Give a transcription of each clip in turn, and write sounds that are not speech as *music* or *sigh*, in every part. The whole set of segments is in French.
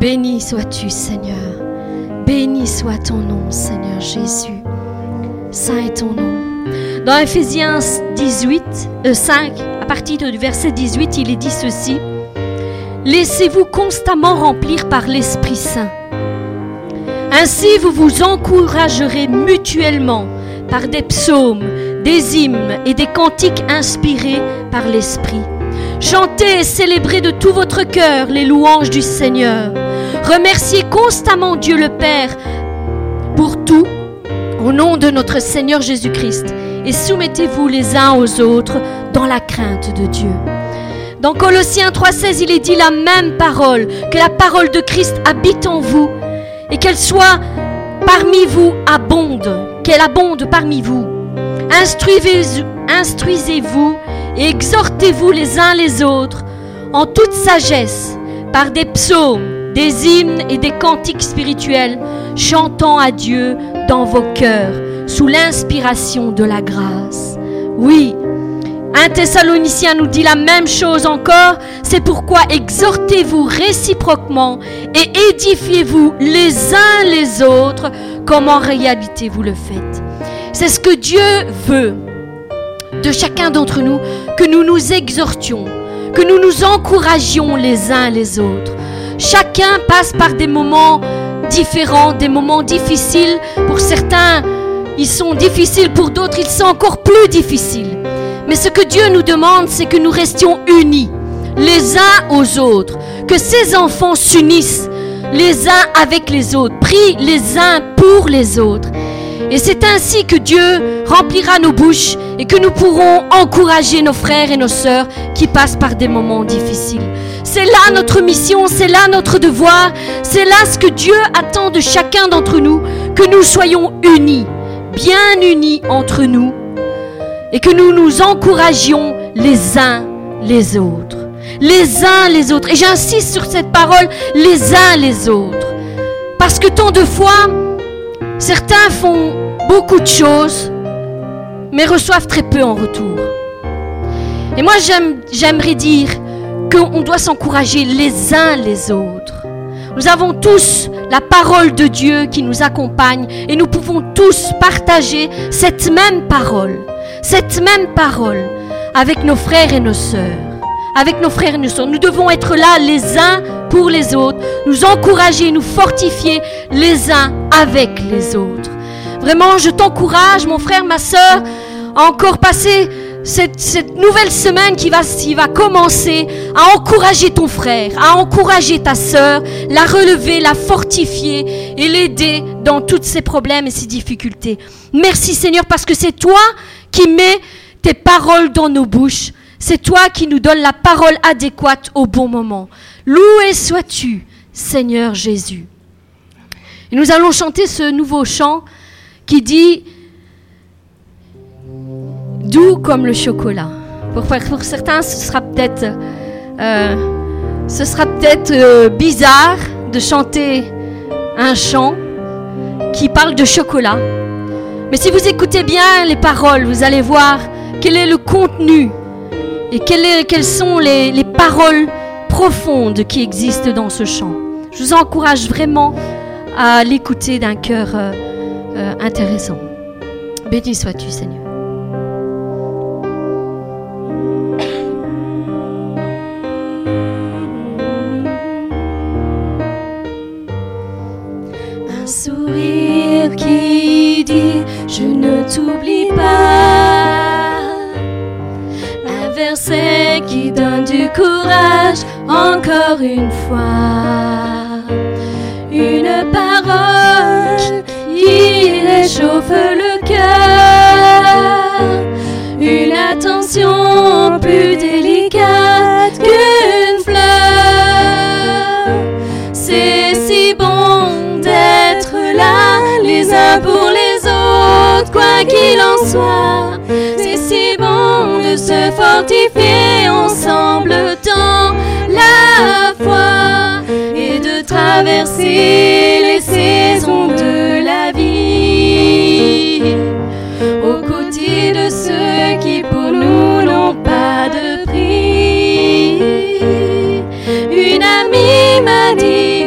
Béni sois-tu, Seigneur. Béni soit ton nom, Seigneur Jésus. Saint est ton nom. Dans Ephésiens 18, 5, à partir du verset 18, il est dit ceci. Laissez-vous constamment remplir par l'Esprit Saint. Ainsi vous vous encouragerez mutuellement par des psaumes, des hymnes et des cantiques inspirés par l'Esprit. Chantez et célébrez de tout votre cœur les louanges du Seigneur. Remerciez constamment Dieu le Père pour tout au nom de notre Seigneur Jésus-Christ et soumettez-vous les uns aux autres dans la crainte de Dieu. Dans Colossiens 3.16, il est dit la même parole, que la parole de Christ habite en vous et qu'elle soit parmi vous abonde, qu'elle abonde parmi vous. Instruisez-vous et exhortez-vous les uns les autres en toute sagesse par des psaumes, des hymnes et des cantiques spirituels, chantant à Dieu dans vos cœurs sous l'inspiration de la grâce. Oui, un Thessalonicien nous dit la même chose encore, c'est pourquoi exhortez-vous réciproquement et édifiez-vous les uns les autres comme en réalité vous le faites. C'est ce que Dieu veut de chacun d'entre nous, que nous nous exhortions, que nous nous encouragions les uns les autres. Chacun passe par des moments différents, des moments difficiles. Pour certains, ils sont difficiles, pour d'autres, ils sont encore plus difficiles. Mais ce que Dieu nous demande, c'est que nous restions unis les uns aux autres, que ces enfants s'unissent les uns avec les autres, prient les uns pour les autres. Et c'est ainsi que Dieu remplira nos bouches et que nous pourrons encourager nos frères et nos sœurs qui passent par des moments difficiles. C'est là notre mission, c'est là notre devoir, c'est là ce que Dieu attend de chacun d'entre nous, que nous soyons unis, bien unis entre nous, et que nous nous encouragions les uns les autres. Les uns les autres. Et j'insiste sur cette parole, les uns les autres. Parce que tant de fois, certains font beaucoup de choses, mais reçoivent très peu en retour. Et moi, j'aimerais dire qu'on doit s'encourager les uns les autres. Nous avons tous la parole de Dieu qui nous accompagne et nous pouvons tous partager cette même parole, cette même parole avec nos frères et nos sœurs. Avec nos frères et nos sœurs. Nous devons être là les uns pour les autres, nous encourager, nous fortifier les uns avec les autres. Vraiment, je t'encourage, mon frère, ma sœur, à encore passer cette, nouvelle semaine qui va, qui va commencer, à encourager ton frère, à encourager ta sœur, la relever, la fortifier et l'aider dans tous ses problèmes et ses difficultés. Merci Seigneur parce que c'est toi qui mets tes paroles dans nos bouches. C'est toi qui nous donnes la parole adéquate au bon moment. Loué sois-tu, Seigneur Jésus. Et nous allons chanter ce nouveau chant qui dit doux comme le chocolat. Pour, certains, ce sera peut-être euh, euh, bizarre de chanter un chant qui parle de chocolat. Mais si vous écoutez bien les paroles, vous allez voir quel est le contenu et quelles sont les, paroles profondes qui existent dans ce chant. Je vous encourage vraiment à l'écouter d'un cœur euh, intéressant. Béni sois-tu, Seigneur. qui dit Je ne t'oublie pas. Donne du courage encore une fois. Une parole qui réchauffe le cœur. Une attention plus délicate qu'une fleur. C'est si bon d'être là les uns pour les autres, quoi qu'il en soit. C'est si bon de se fortifier ensemble dans la foi et de traverser les saisons de la vie aux côtés de ceux qui pour nous n'ont pas de prix. Une amie m'a dit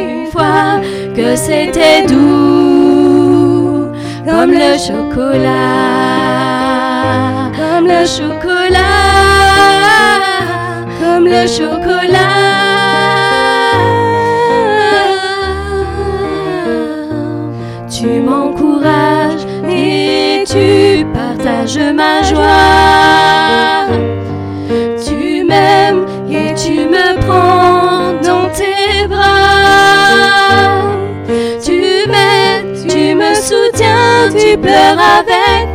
que c'était doux comme le chocolat, comme le chocolat, le chocolat. Tu m'encourages et tu partages ma joie. Tu m'aimes et tu me prends dans tes bras. Tu m'aides, tu me soutiens, tu pleures avec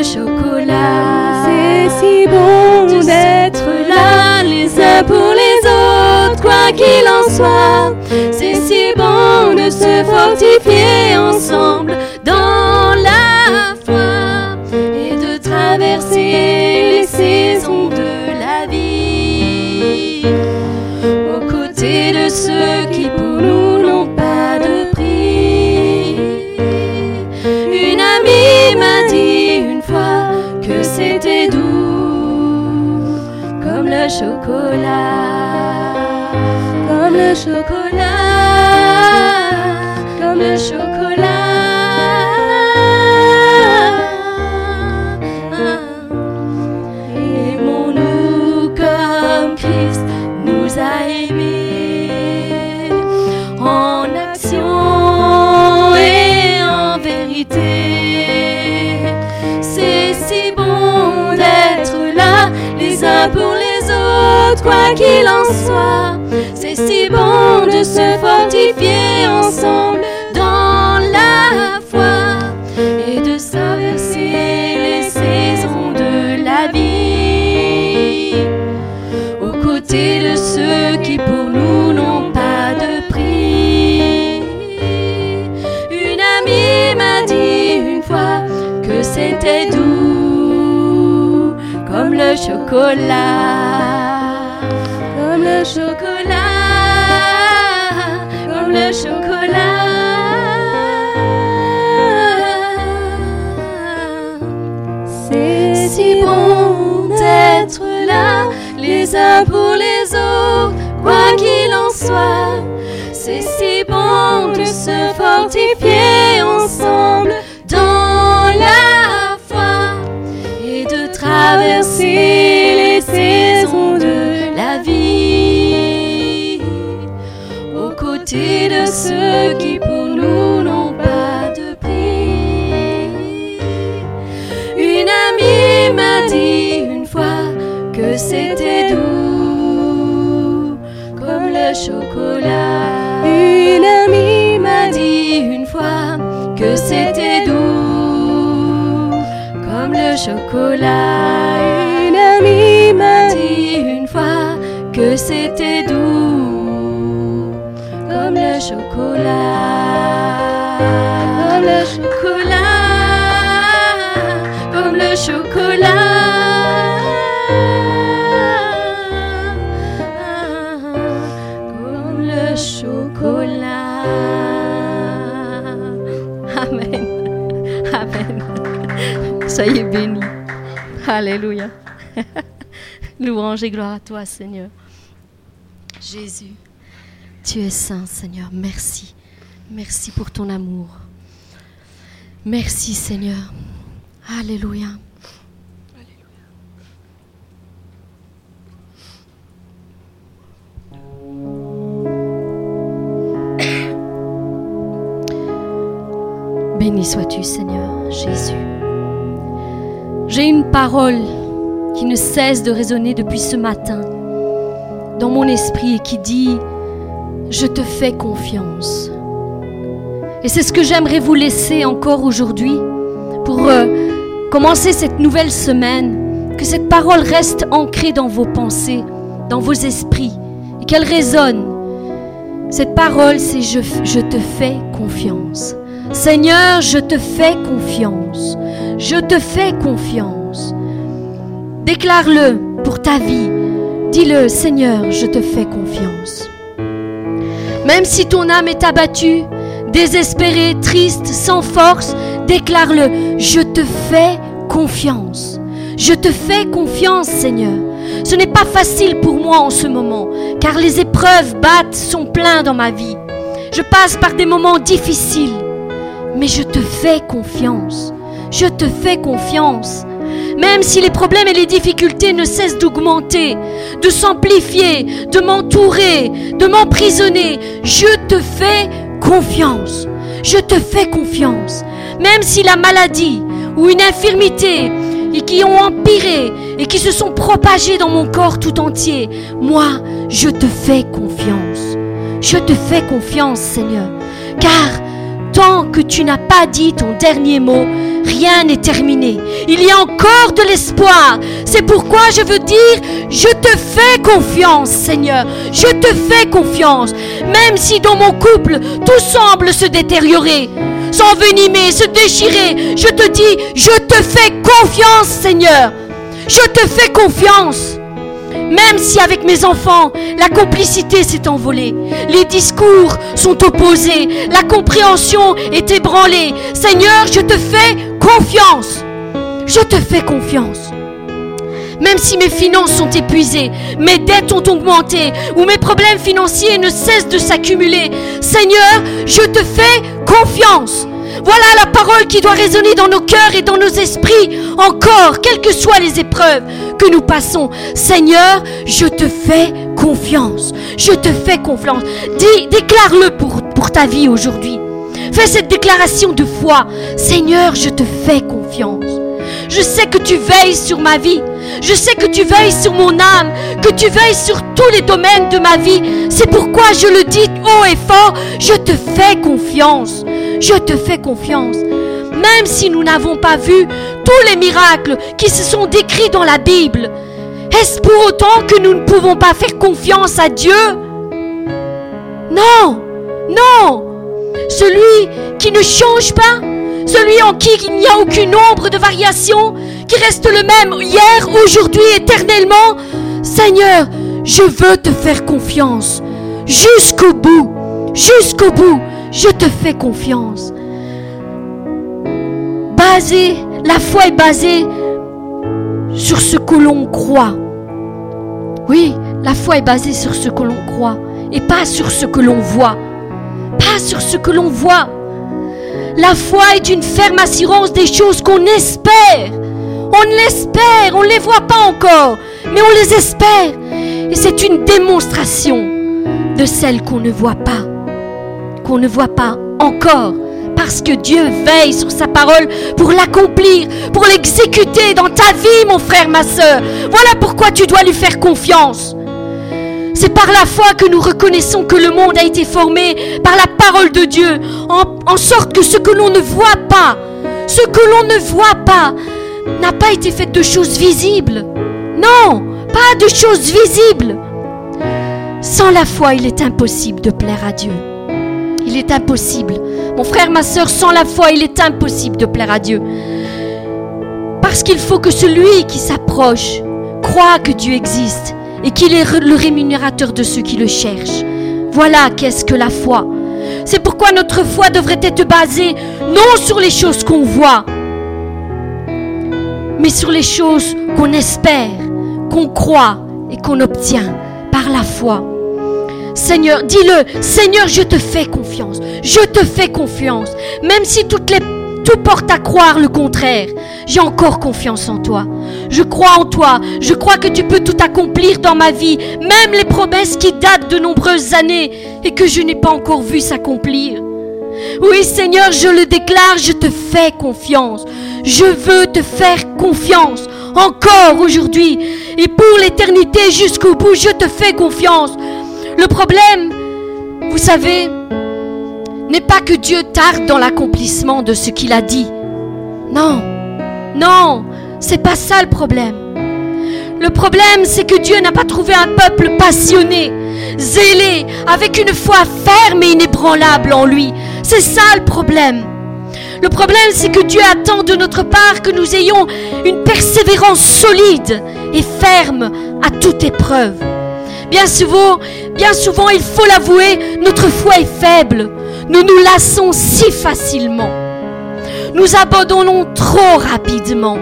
le chocolat. C'est si bon d'être là les uns pour les autres, quoi qu'il en soit. C'est si bon de se fortifier ensemble dans la foi et de traverser chocolat, comme le chocolat, comme le chocolat. Quoi qu'il en soit. C'est si bon de se fortifier ensemble dans la foi et de traverser les saisons de la vie aux côtés de ceux qui pour nous n'ont pas de prix. Une amie m'a dit une fois que c'était doux comme le chocolat, C'est si bon de se fortifier Comme le chocolat. Comme le chocolat. Comme le chocolat. Amen. Amen. Soyez bénis. Alléluia. *laughs* Louange et gloire à toi, Seigneur. Jésus, tu es saint, Seigneur. Merci. Merci pour ton amour. Merci, Seigneur. Alléluia. Béni sois-tu, Seigneur Jésus. J'ai une parole qui ne cesse de résonner depuis ce matin dans mon esprit et qui dit, je te fais confiance. Et c'est ce que j'aimerais vous laisser encore aujourd'hui, pour euh, commencer cette nouvelle semaine, que cette parole reste ancrée dans vos pensées, dans vos esprits, et qu'elle résonne. Cette parole, c'est je, je te fais confiance. Seigneur, je te fais confiance. Je te fais confiance. Déclare-le pour ta vie. Dis-le, Seigneur, je te fais confiance. Même si ton âme est abattue, désespérée, triste, sans force, déclare-le, je te fais confiance. Je te fais confiance, Seigneur. Ce n'est pas facile pour moi en ce moment, car les épreuves battent son plein dans ma vie. Je passe par des moments difficiles, mais je te fais confiance. Je te fais confiance. Même si les problèmes et les difficultés ne cessent d'augmenter, de s'amplifier, de m'entourer, de m'emprisonner, je te fais confiance. Je te fais confiance. Même si la maladie ou une infirmité et qui ont empiré et qui se sont propagées dans mon corps tout entier, moi, je te fais confiance. Je te fais confiance, Seigneur. Car tant que tu n'as pas dit ton dernier mot, rien n'est terminé. Il y a encore de l'espoir. C'est pourquoi je veux dire, je te fais confiance, Seigneur. Je te fais confiance. Même si dans mon couple, tout semble se détériorer, s'envenimer, se déchirer, je te dis, je te fais confiance, Seigneur. Je te fais confiance. Même si avec mes enfants, la complicité s'est envolée, les discours sont opposés, la compréhension est ébranlée. Seigneur, je te fais confiance. Je te fais confiance. Même si mes finances sont épuisées, mes dettes ont augmenté ou mes problèmes financiers ne cessent de s'accumuler, Seigneur, je te fais confiance. Voilà la parole qui doit résonner dans nos cœurs et dans nos esprits encore, quelles que soient les épreuves que nous passons. Seigneur, je te fais confiance. Je te fais confiance. Déclare-le pour, pour ta vie aujourd'hui. Fais cette déclaration de foi. Seigneur, je te fais confiance. Je sais que tu veilles sur ma vie. Je sais que tu veilles sur mon âme, que tu veilles sur tous les domaines de ma vie. C'est pourquoi je le dis haut et fort, je te fais confiance. Je te fais confiance. Même si nous n'avons pas vu tous les miracles qui se sont décrits dans la Bible, est-ce pour autant que nous ne pouvons pas faire confiance à Dieu? Non, non. Celui qui ne change pas, celui en qui il n'y a aucune ombre de variation, qui reste le même hier, aujourd'hui, éternellement. Seigneur, je veux te faire confiance jusqu'au bout, jusqu'au bout je te fais confiance. Basé, la foi est basée sur ce que l'on croit. Oui, la foi est basée sur ce que l'on croit et pas sur ce que l'on voit. Pas sur ce que l'on voit. La foi est une ferme assurance des choses qu'on espère. On l'espère, on ne les voit pas encore, mais on les espère. Et c'est une démonstration de celles qu'on ne voit pas qu'on ne voit pas encore. Parce que Dieu veille sur sa parole pour l'accomplir, pour l'exécuter dans ta vie, mon frère, ma soeur. Voilà pourquoi tu dois lui faire confiance. C'est par la foi que nous reconnaissons que le monde a été formé par la parole de Dieu, en sorte que ce que l'on ne voit pas, ce que l'on ne voit pas, n'a pas été fait de choses visibles. Non, pas de choses visibles. Sans la foi, il est impossible de plaire à Dieu. Il est impossible. Mon frère, ma soeur, sans la foi, il est impossible de plaire à Dieu. Parce qu'il faut que celui qui s'approche croit que Dieu existe et qu'il est le rémunérateur de ceux qui le cherchent. Voilà qu'est-ce que la foi. C'est pourquoi notre foi devrait être basée non sur les choses qu'on voit, mais sur les choses qu'on espère, qu'on croit et qu'on obtient par la foi. Seigneur, dis-le, Seigneur, je te fais confiance. Je te fais confiance. Même si tout porte à croire le contraire, j'ai encore confiance en toi. Je crois en toi. Je crois que tu peux tout accomplir dans ma vie, même les promesses qui datent de nombreuses années et que je n'ai pas encore vu s'accomplir. Oui, Seigneur, je le déclare, je te fais confiance. Je veux te faire confiance encore aujourd'hui et pour l'éternité jusqu'au bout, je te fais confiance. Le problème, vous savez, n'est pas que Dieu tarde dans l'accomplissement de ce qu'il a dit. Non, non, c'est pas ça le problème. Le problème, c'est que Dieu n'a pas trouvé un peuple passionné, zélé, avec une foi ferme et en lui. C'est ça le problème. Le problème, c'est que Dieu attend de notre part que nous ayons une persévérance solide et ferme à toute épreuve. Bien souvent, bien souvent, il faut l'avouer, notre foi est faible. Nous nous lassons si facilement. Nous abandonnons trop rapidement.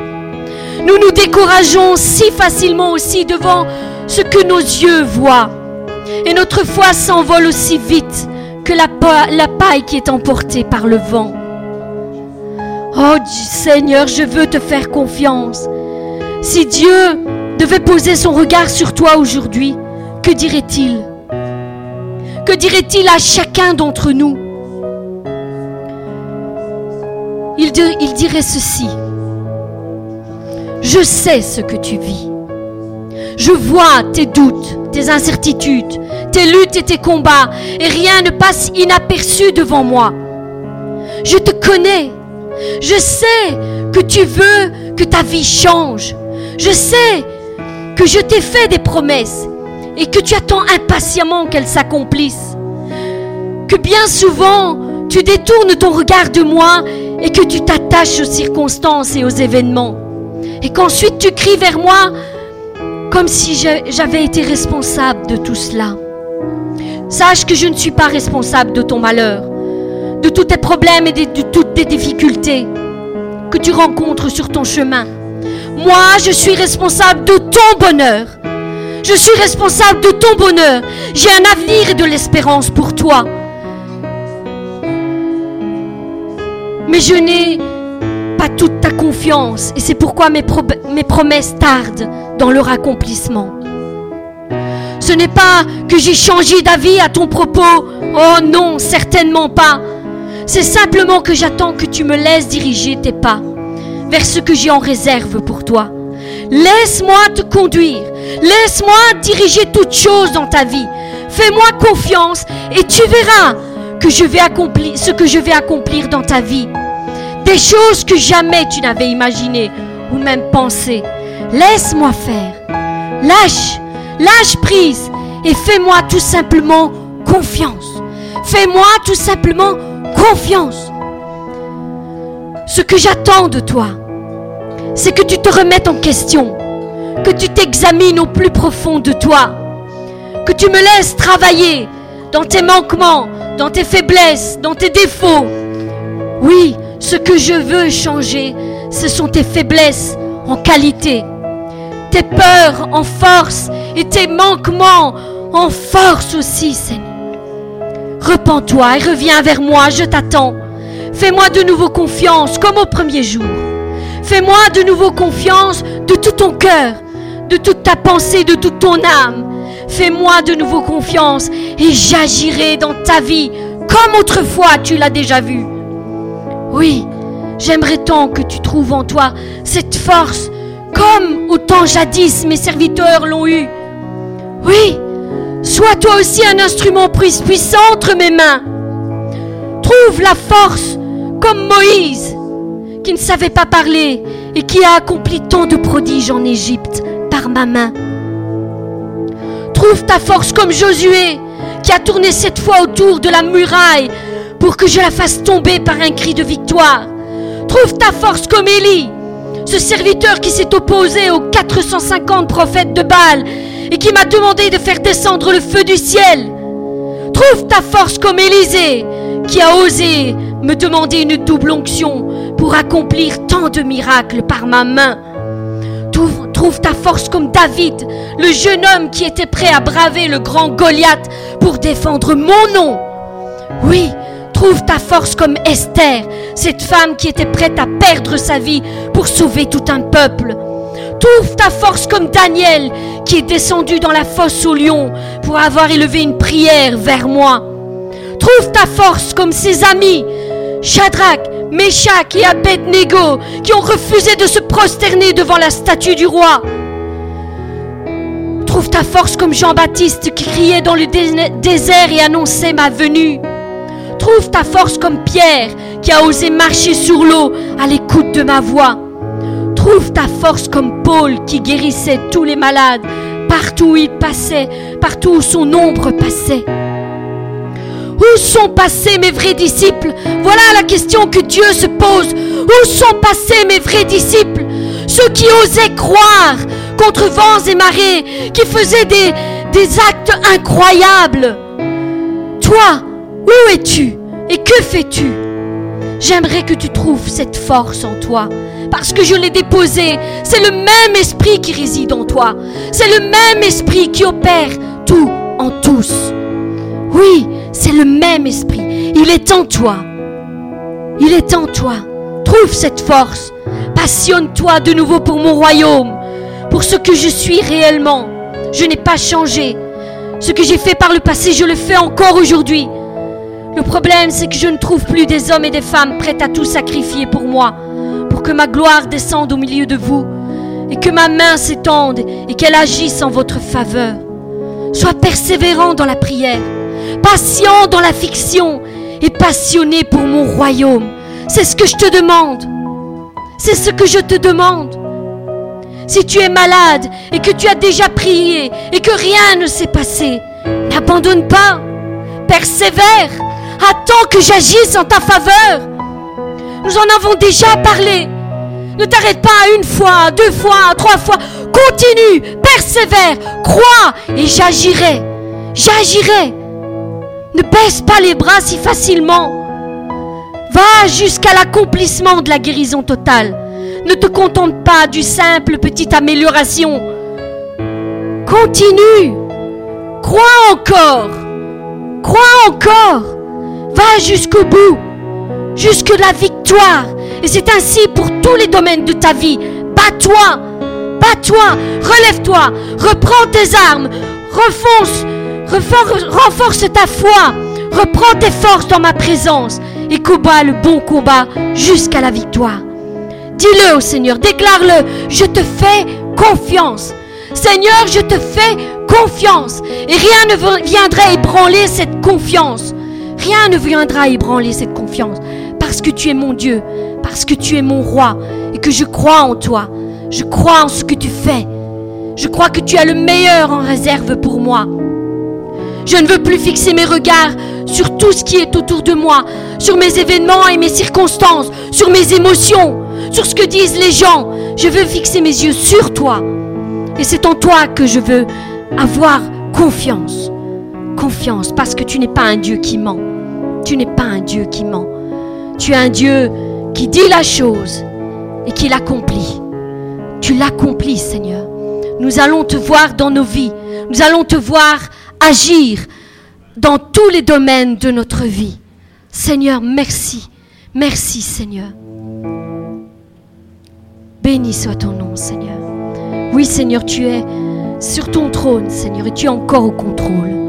Nous nous décourageons si facilement aussi devant ce que nos yeux voient. Et notre foi s'envole aussi vite la, paille qui est emportée par le vent. Oh Seigneur, je veux te faire confiance. Si Dieu devait poser son regard sur toi aujourd'hui, que dirait-il? Que dirait-il à chacun d'entre nous? Il dirait ceci. Je sais ce que tu vis. Je vois tes doutes, tes incertitudes, tes luttes et tes combats, et rien ne passe inaperçu devant moi. Je te connais. Je sais que tu veux que ta vie change. Je sais que je t'ai fait des promesses et que tu attends impatiemment qu'elles s'accomplissent. Que bien souvent, tu détournes ton regard de moi et que tu t'attaches aux circonstances et aux événements. Et qu'ensuite tu cries vers moi comme si j'avais été responsable de tout cela. Sache que je ne suis pas responsable de ton malheur, de tous tes problèmes et de toutes tes difficultés que tu rencontres sur ton chemin. Moi, je suis responsable de ton bonheur. Je suis responsable de ton bonheur. J'ai un avenir et de l'espérance pour toi. Mais je n'ai toute ta confiance et c'est pourquoi mes, mes promesses tardent dans leur accomplissement. Ce n'est pas que j'ai changé d'avis à ton propos. Oh non, certainement pas. C'est simplement que j'attends que tu me laisses diriger tes pas vers ce que j'ai en réserve pour toi. Laisse-moi te conduire. Laisse-moi diriger toutes choses dans ta vie. Fais-moi confiance et tu verras ce que je vais accomplir dans ta vie. Des choses que jamais tu n'avais imaginées ou même pensées. Laisse-moi faire. Lâche, lâche prise et fais-moi tout simplement confiance. Fais-moi tout simplement confiance. Ce que j'attends de toi, c'est que tu te remettes en question, que tu t'examines au plus profond de toi, que tu me laisses travailler dans tes manquements, dans tes faiblesses, dans tes défauts. Oui, ce que je veux changer, ce sont tes faiblesses en qualité, tes peurs en force et tes manquements en force aussi, Seigneur. Repends-toi et reviens vers moi, je t'attends. Fais-moi de nouveau confiance comme au premier jour. Fais-moi de nouveau confiance de tout ton cœur, de toute ta pensée, de toute ton âme. Fais-moi de nouveau confiance et j'agirai dans ta vie comme autrefois tu l'as déjà vu. Oui, j'aimerais tant que tu trouves en toi cette force comme au temps jadis mes serviteurs l'ont eu. Oui, sois toi aussi un instrument puissant entre mes mains. Trouve la force comme Moïse, qui ne savait pas parler et qui a accompli tant de prodiges en Égypte par ma main. Trouve ta force comme Josué, qui a tourné cette fois autour de la muraille pour que je la fasse tomber par un cri de victoire. Trouve ta force comme Élie, ce serviteur qui s'est opposé aux 450 prophètes de Baal et qui m'a demandé de faire descendre le feu du ciel. Trouve ta force comme Élisée, qui a osé me demander une double onction pour accomplir tant de miracles par ma main. Trouve, ta force comme David, le jeune homme qui était prêt à braver le grand Goliath pour défendre mon nom. Oui, trouve ta force comme Esther, cette femme qui était prête à perdre sa vie pour sauver tout un peuple. Trouve ta force comme Daniel qui est descendu dans la fosse au lion pour avoir élevé une prière vers moi. Trouve ta force comme ses amis, Shadrach, Meshach et Abednego, qui ont refusé de se prosterner devant la statue du roi. Trouve ta force comme Jean-Baptiste qui criait dans le désert et annonçait ma venue. Trouve ta force comme Pierre qui a osé marcher sur l'eau à l'écoute de ma voix. Trouve ta force comme Paul qui guérissait tous les malades partout où il passait, partout où son ombre passait. Où sont passés mes vrais disciples? Voilà la question que Dieu se pose. Où sont passés mes vrais disciples? Ceux qui osaient croire contre vents et marées, qui faisaient des, des actes incroyables. Toi, où es-tu et que fais-tu? J'aimerais que tu trouves cette force en toi. Parce que je l'ai déposé. C'est le même esprit qui réside en toi. C'est le même esprit qui opère tout en tous. Oui, c'est le même esprit. Il est en toi. Il est en toi. Trouve cette force. Passionne-toi de nouveau pour mon royaume, pour ce que je suis réellement. Je n'ai pas changé. Ce que j'ai fait par le passé, je le fais encore aujourd'hui. Le problème, c'est que je ne trouve plus des hommes et des femmes prêts à tout sacrifier pour moi, pour que ma gloire descende au milieu de vous, et que ma main s'étende et qu'elle agisse en votre faveur. Sois persévérant dans la prière, patient dans la fiction et passionné pour mon royaume. C'est ce que je te demande. C'est ce que je te demande. Si tu es malade et que tu as déjà prié et que rien ne s'est passé, n'abandonne pas. Persévère. Attends que j'agisse en ta faveur. Nous en avons déjà parlé. Ne t'arrête pas une fois, deux fois, trois fois. Continue, persévère, crois et j'agirai. J'agirai. Ne baisse pas les bras si facilement. Va jusqu'à l'accomplissement de la guérison totale. Ne te contente pas du simple petite amélioration. Continue. Crois encore. Crois encore. Va jusqu'au bout. Jusque la victoire. Et c'est ainsi pour tous les domaines de ta vie. Bats-toi. Bats-toi. Relève-toi. Reprends tes armes. Refonce. renforce ta foi. Reprends tes forces dans ma présence et combat le bon combat jusqu'à la victoire. Dis-le au Seigneur, déclare-le, je te fais confiance. Seigneur, je te fais confiance. Et rien ne viendra ébranler cette confiance. Rien ne viendra ébranler cette confiance. Parce que tu es mon Dieu, parce que tu es mon roi et que je crois en toi. Je crois en ce que tu fais. Je crois que tu as le meilleur en réserve pour moi. Je ne veux plus fixer mes regards sur tout ce qui est autour de moi, sur mes événements et mes circonstances, sur mes émotions, sur ce que disent les gens. Je veux fixer mes yeux sur toi. Et c'est en toi que je veux avoir confiance. Confiance, parce que tu n'es pas un Dieu qui ment. Tu n'es pas un Dieu qui ment. Tu es un Dieu qui dit la chose et qui l'accomplit. Tu l'accomplis, Seigneur. Nous allons te voir dans nos vies. Nous allons te voir agir dans tous les domaines de notre vie. Seigneur, merci. Merci, Seigneur. Béni soit ton nom, Seigneur. Oui, Seigneur, tu es sur ton trône, Seigneur, et tu es encore au contrôle.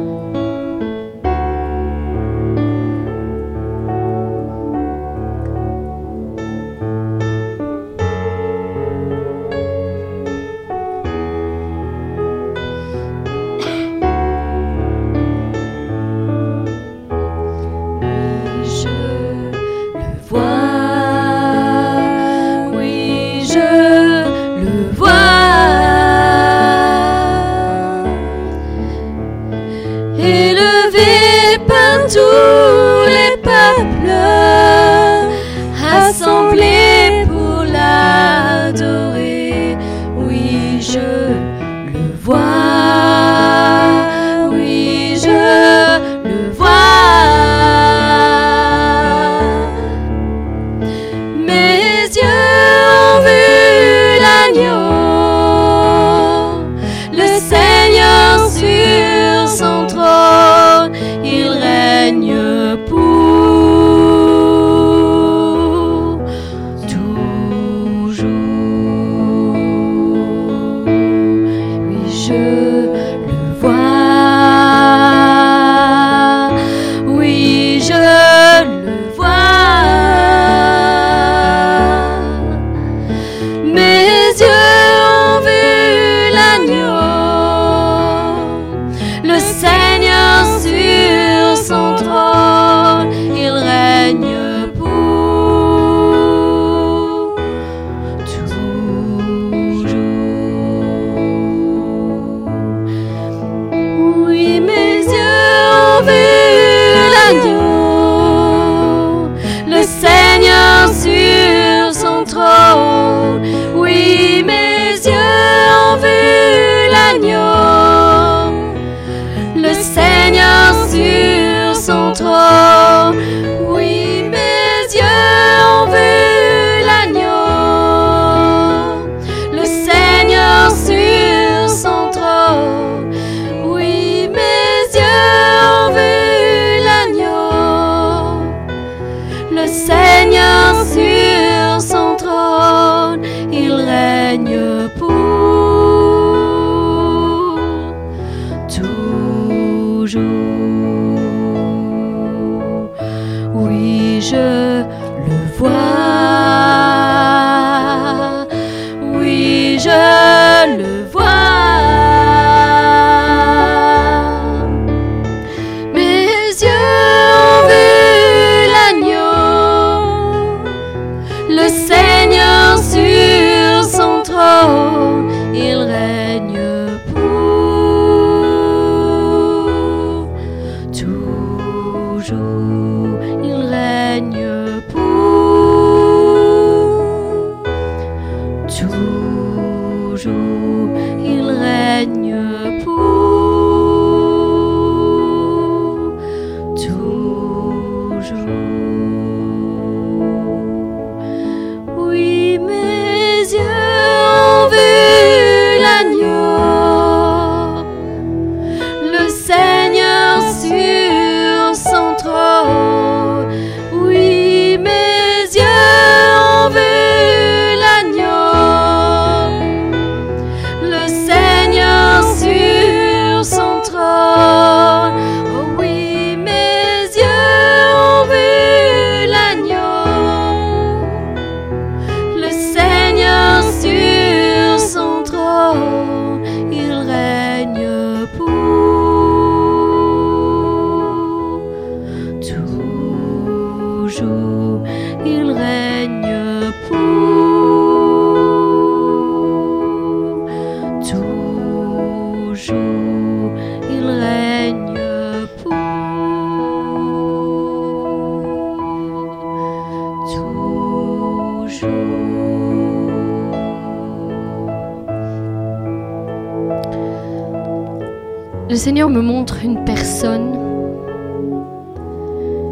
Me montre une personne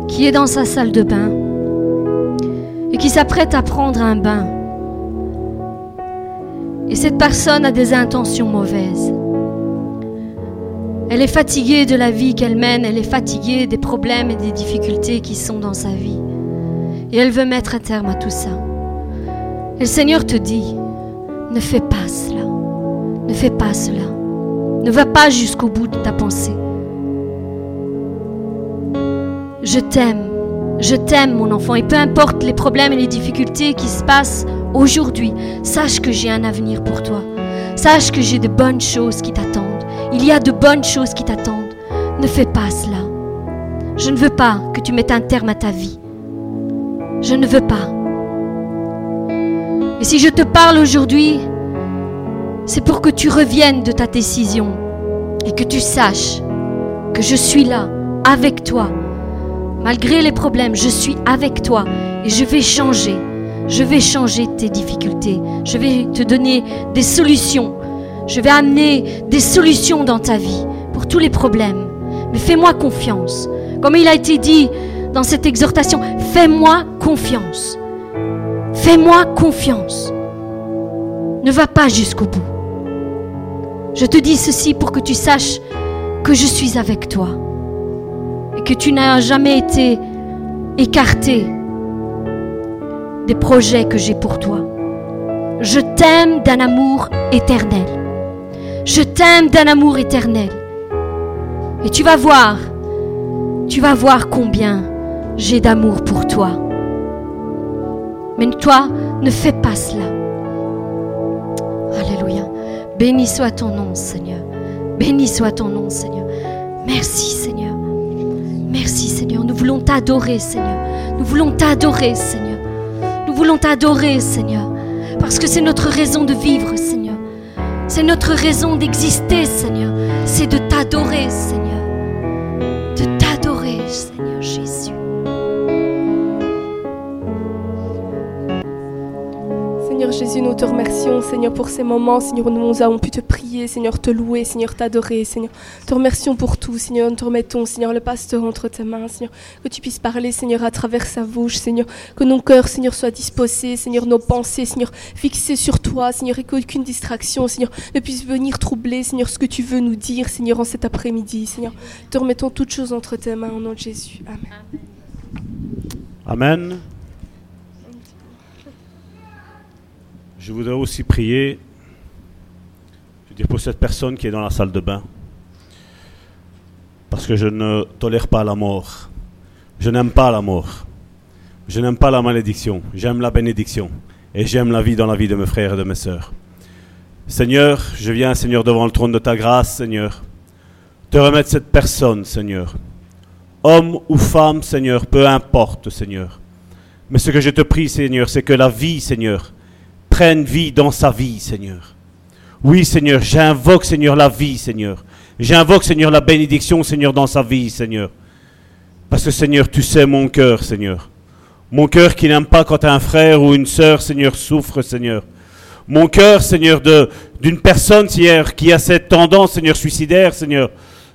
qui est dans sa salle de bain et qui s'apprête à prendre un bain. Et cette personne a des intentions mauvaises. Elle est fatiguée de la vie qu'elle mène, elle est fatiguée des problèmes et des difficultés qui sont dans sa vie. Et elle veut mettre un terme à tout ça. Et le Seigneur te dit, ne fais pas cela, ne fais pas cela. Ne va pas jusqu'au bout pensée. Je t'aime, je t'aime mon enfant, et peu importe les problèmes et les difficultés qui se passent aujourd'hui, sache que j'ai un avenir pour toi. Sache que j'ai de bonnes choses qui t'attendent. Il y a de bonnes choses qui t'attendent. Ne fais pas cela. Je ne veux pas que tu mettes un terme à ta vie. Je ne veux pas. Et si je te parle aujourd'hui, c'est pour que tu reviennes de ta décision et que tu saches que je suis là, avec toi. Malgré les problèmes, je suis avec toi et je vais changer. Je vais changer tes difficultés. Je vais te donner des solutions. Je vais amener des solutions dans ta vie pour tous les problèmes. Mais fais-moi confiance. Comme il a été dit dans cette exhortation, fais-moi confiance. Fais-moi confiance. Ne va pas jusqu'au bout. Je te dis ceci pour que tu saches que je suis avec toi et que tu n'as jamais été écarté des projets que j'ai pour toi. Je t'aime d'un amour éternel. Je t'aime d'un amour éternel. Et tu vas voir, tu vas voir combien j'ai d'amour pour toi. Mais toi, ne fais pas cela. Béni soit ton nom, Seigneur. Béni soit ton nom, Seigneur. Merci, Seigneur. Merci, Seigneur. Nous voulons t'adorer, Seigneur. Nous voulons t'adorer, Seigneur. Nous voulons t'adorer, Seigneur. Parce que c'est notre raison de vivre, Seigneur. C'est notre raison d'exister, Seigneur. C'est de t'adorer, Seigneur. De t'adorer, Seigneur Jésus, nous te remercions, Seigneur, pour ces moments, Seigneur, où nous avons pu te prier, Seigneur, te louer, Seigneur, t'adorer, Seigneur. Te remercions pour tout, Seigneur. Nous te remettons, Seigneur, le pasteur entre tes mains, Seigneur. Que tu puisses parler, Seigneur, à travers sa bouche, Seigneur. Que nos cœurs, Seigneur, soient disposés, Seigneur, nos pensées, Seigneur, fixées sur toi, Seigneur, et qu'aucune distraction, Seigneur, ne puisse venir troubler, Seigneur, ce que tu veux nous dire, Seigneur, en cet après-midi, Seigneur. Te remettons toutes choses entre tes mains, au nom de Jésus. Amen. Amen. Je voudrais aussi prier, je veux pour cette personne qui est dans la salle de bain, parce que je ne tolère pas la mort. Je n'aime pas la mort. Je n'aime pas la malédiction. J'aime la bénédiction. Et j'aime la vie dans la vie de mes frères et de mes sœurs. Seigneur, je viens, Seigneur, devant le trône de ta grâce, Seigneur, te remettre cette personne, Seigneur. Homme ou femme, Seigneur, peu importe, Seigneur. Mais ce que je te prie, Seigneur, c'est que la vie, Seigneur, prenne vie dans sa vie, Seigneur. Oui, Seigneur, j'invoque, Seigneur, la vie, Seigneur. J'invoque, Seigneur, la bénédiction, Seigneur, dans sa vie, Seigneur. Parce que, Seigneur, tu sais mon cœur, Seigneur. Mon cœur qui n'aime pas quand un frère ou une sœur, Seigneur, souffre, Seigneur. Mon cœur, Seigneur, d'une personne, Seigneur, qui a cette tendance, Seigneur, suicidaire, Seigneur.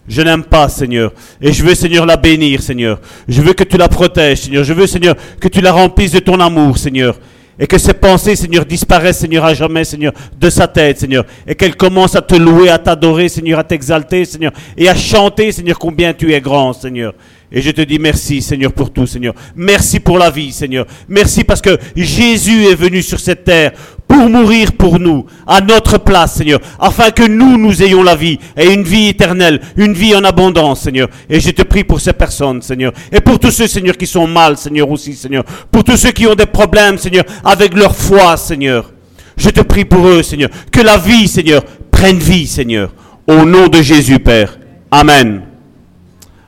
Je n'aime pas, Seigneur. Et je veux, Seigneur, la bénir, Seigneur. Je veux que tu la protèges, Seigneur. Je veux, Seigneur, que tu la remplisses de ton amour, Seigneur. Et que ses pensées, Seigneur, disparaissent, Seigneur, à jamais, Seigneur, de sa tête, Seigneur. Et qu'elle commence à te louer, à t'adorer, Seigneur, à t'exalter, Seigneur. Et à chanter, Seigneur, combien tu es grand, Seigneur. Et je te dis merci, Seigneur, pour tout, Seigneur. Merci pour la vie, Seigneur. Merci parce que Jésus est venu sur cette terre pour mourir pour nous, à notre place, Seigneur, afin que nous, nous ayons la vie, et une vie éternelle, une vie en abondance, Seigneur. Et je te prie pour ces personnes, Seigneur. Et pour tous ceux, Seigneur, qui sont mal, Seigneur, aussi, Seigneur. Pour tous ceux qui ont des problèmes, Seigneur, avec leur foi, Seigneur. Je te prie pour eux, Seigneur. Que la vie, Seigneur, prenne vie, Seigneur. Au nom de Jésus, Père. Amen.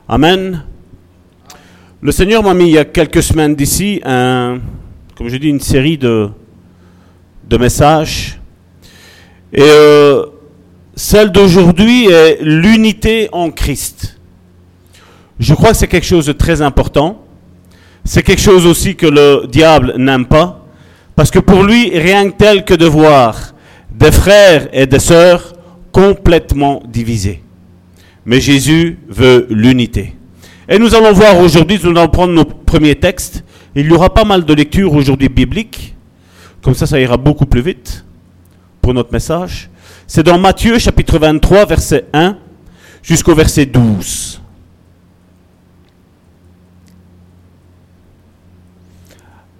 Amen. Le Seigneur m'a mis il y a quelques semaines d'ici, comme je dis, une série de, de messages. Et euh, celle d'aujourd'hui est l'unité en Christ. Je crois que c'est quelque chose de très important. C'est quelque chose aussi que le diable n'aime pas. Parce que pour lui, rien que tel que de voir des frères et des sœurs complètement divisés. Mais Jésus veut l'unité. Et nous allons voir aujourd'hui, nous allons prendre nos premiers textes. Il y aura pas mal de lectures aujourd'hui bibliques. Comme ça, ça ira beaucoup plus vite pour notre message. C'est dans Matthieu chapitre 23, verset 1 jusqu'au verset 12.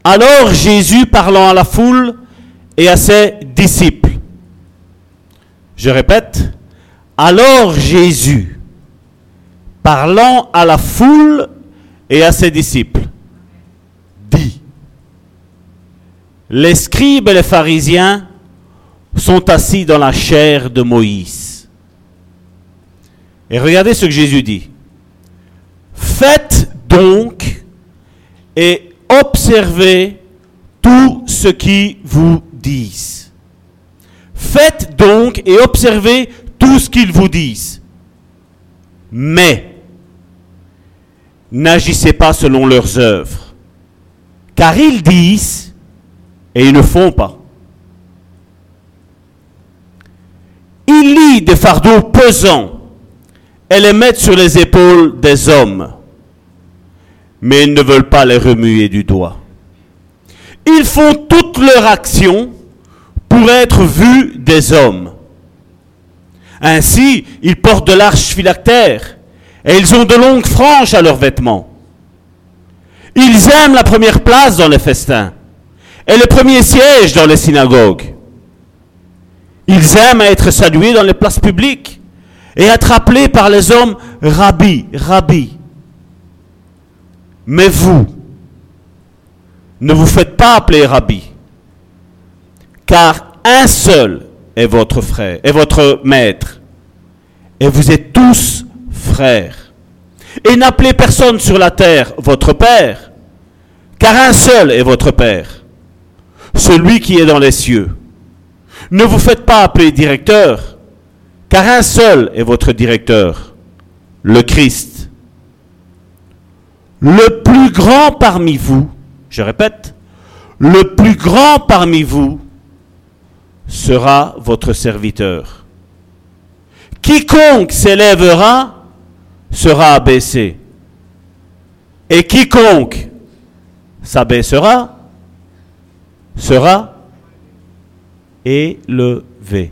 Alors Jésus parlant à la foule et à ses disciples. Je répète, alors Jésus parlant à la foule et à ses disciples dit, les scribes et les pharisiens sont assis dans la chair de Moïse. Et regardez ce que Jésus dit. Faites donc et observez tout ce qui vous disent. Faites donc et observez tout ce qu'ils vous disent. Mais n'agissez pas selon leurs œuvres. Car ils disent et ils ne font pas. Ils lient des fardeaux pesants et les mettent sur les épaules des hommes, mais ils ne veulent pas les remuer du doigt. Ils font toute leur action pour être vus des hommes. Ainsi, ils portent de larges phylactères et ils ont de longues franges à leurs vêtements. Ils aiment la première place dans les festins et le premier siège dans les synagogues. Ils aiment être salués dans les places publiques et être appelés par les hommes rabbi, rabbi. Mais vous, ne vous faites pas appeler rabbi, car un seul est votre frère, est votre maître, et vous êtes tous Et n'appelez personne sur la terre votre père, car un seul est votre père, celui qui est dans les cieux. Ne vous faites pas appeler directeur, car un seul est votre directeur, le Christ. Le plus grand parmi vous, je répète, le plus grand parmi vous sera votre serviteur. Quiconque s'élèvera sera abaissé. Et quiconque s'abaissera sera élevé.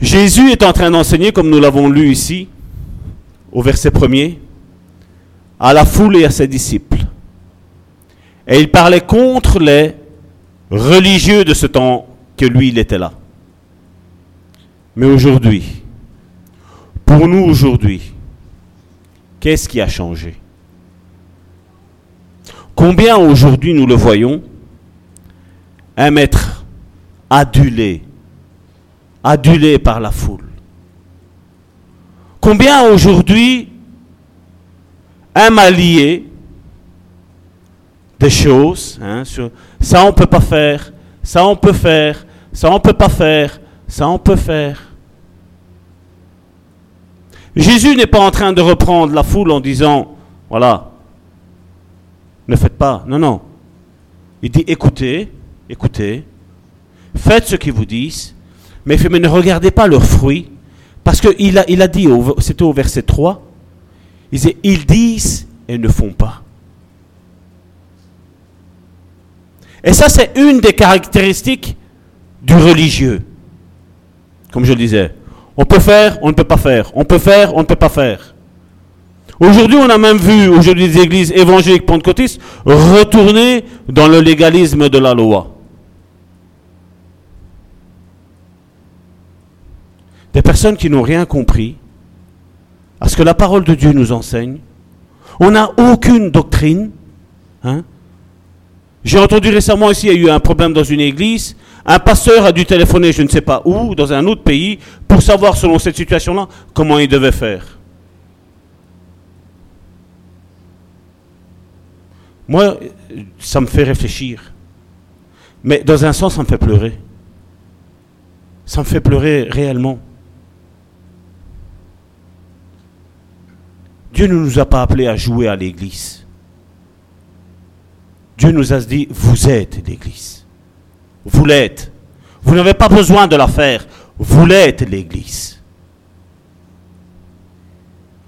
Jésus est en train d'enseigner, comme nous l'avons lu ici, au verset premier, à la foule et à ses disciples. Et il parlait contre les religieux de ce temps que lui, il était là. Mais aujourd'hui, pour nous aujourd'hui, qu'est-ce qui a changé? Combien aujourd'hui nous le voyons un maître adulé, adulé par la foule? Combien aujourd'hui un malier des choses. hein, ça on peut pas faire, ça on peut faire, ça on peut pas faire, ça on peut faire. Jésus n'est pas en train de reprendre la foule en disant, voilà, ne faites pas. Non, non. Il dit, écoutez, écoutez, faites ce qu'ils vous disent, mais, ne regardez pas leurs fruits, parce qu'il a, il a dit, c'était au verset 3, il ils disent et ne font pas. Et ça, c'est une des caractéristiques du religieux. Comme je le disais. On peut faire, on ne peut pas faire. On peut faire, on ne peut pas faire. Aujourd'hui, on a même vu, aujourd'hui, des églises évangéliques pentecôtistes retourner dans le légalisme de la loi. Des personnes qui n'ont rien compris à ce que la parole de Dieu nous enseigne. On n'a aucune doctrine. Hein? J'ai entendu récemment ici, il y a eu un problème dans une église. Un pasteur a dû téléphoner, je ne sais pas où, dans un autre pays, pour savoir, selon cette situation-là, comment il devait faire. Moi, ça me fait réfléchir. Mais dans un sens, ça me fait pleurer. Ça me fait pleurer réellement. Dieu ne nous a pas appelés à jouer à l'église. Dieu nous a dit, vous êtes l'église. Vous l'êtes. Vous n'avez pas besoin de la faire. Vous l'êtes l'église.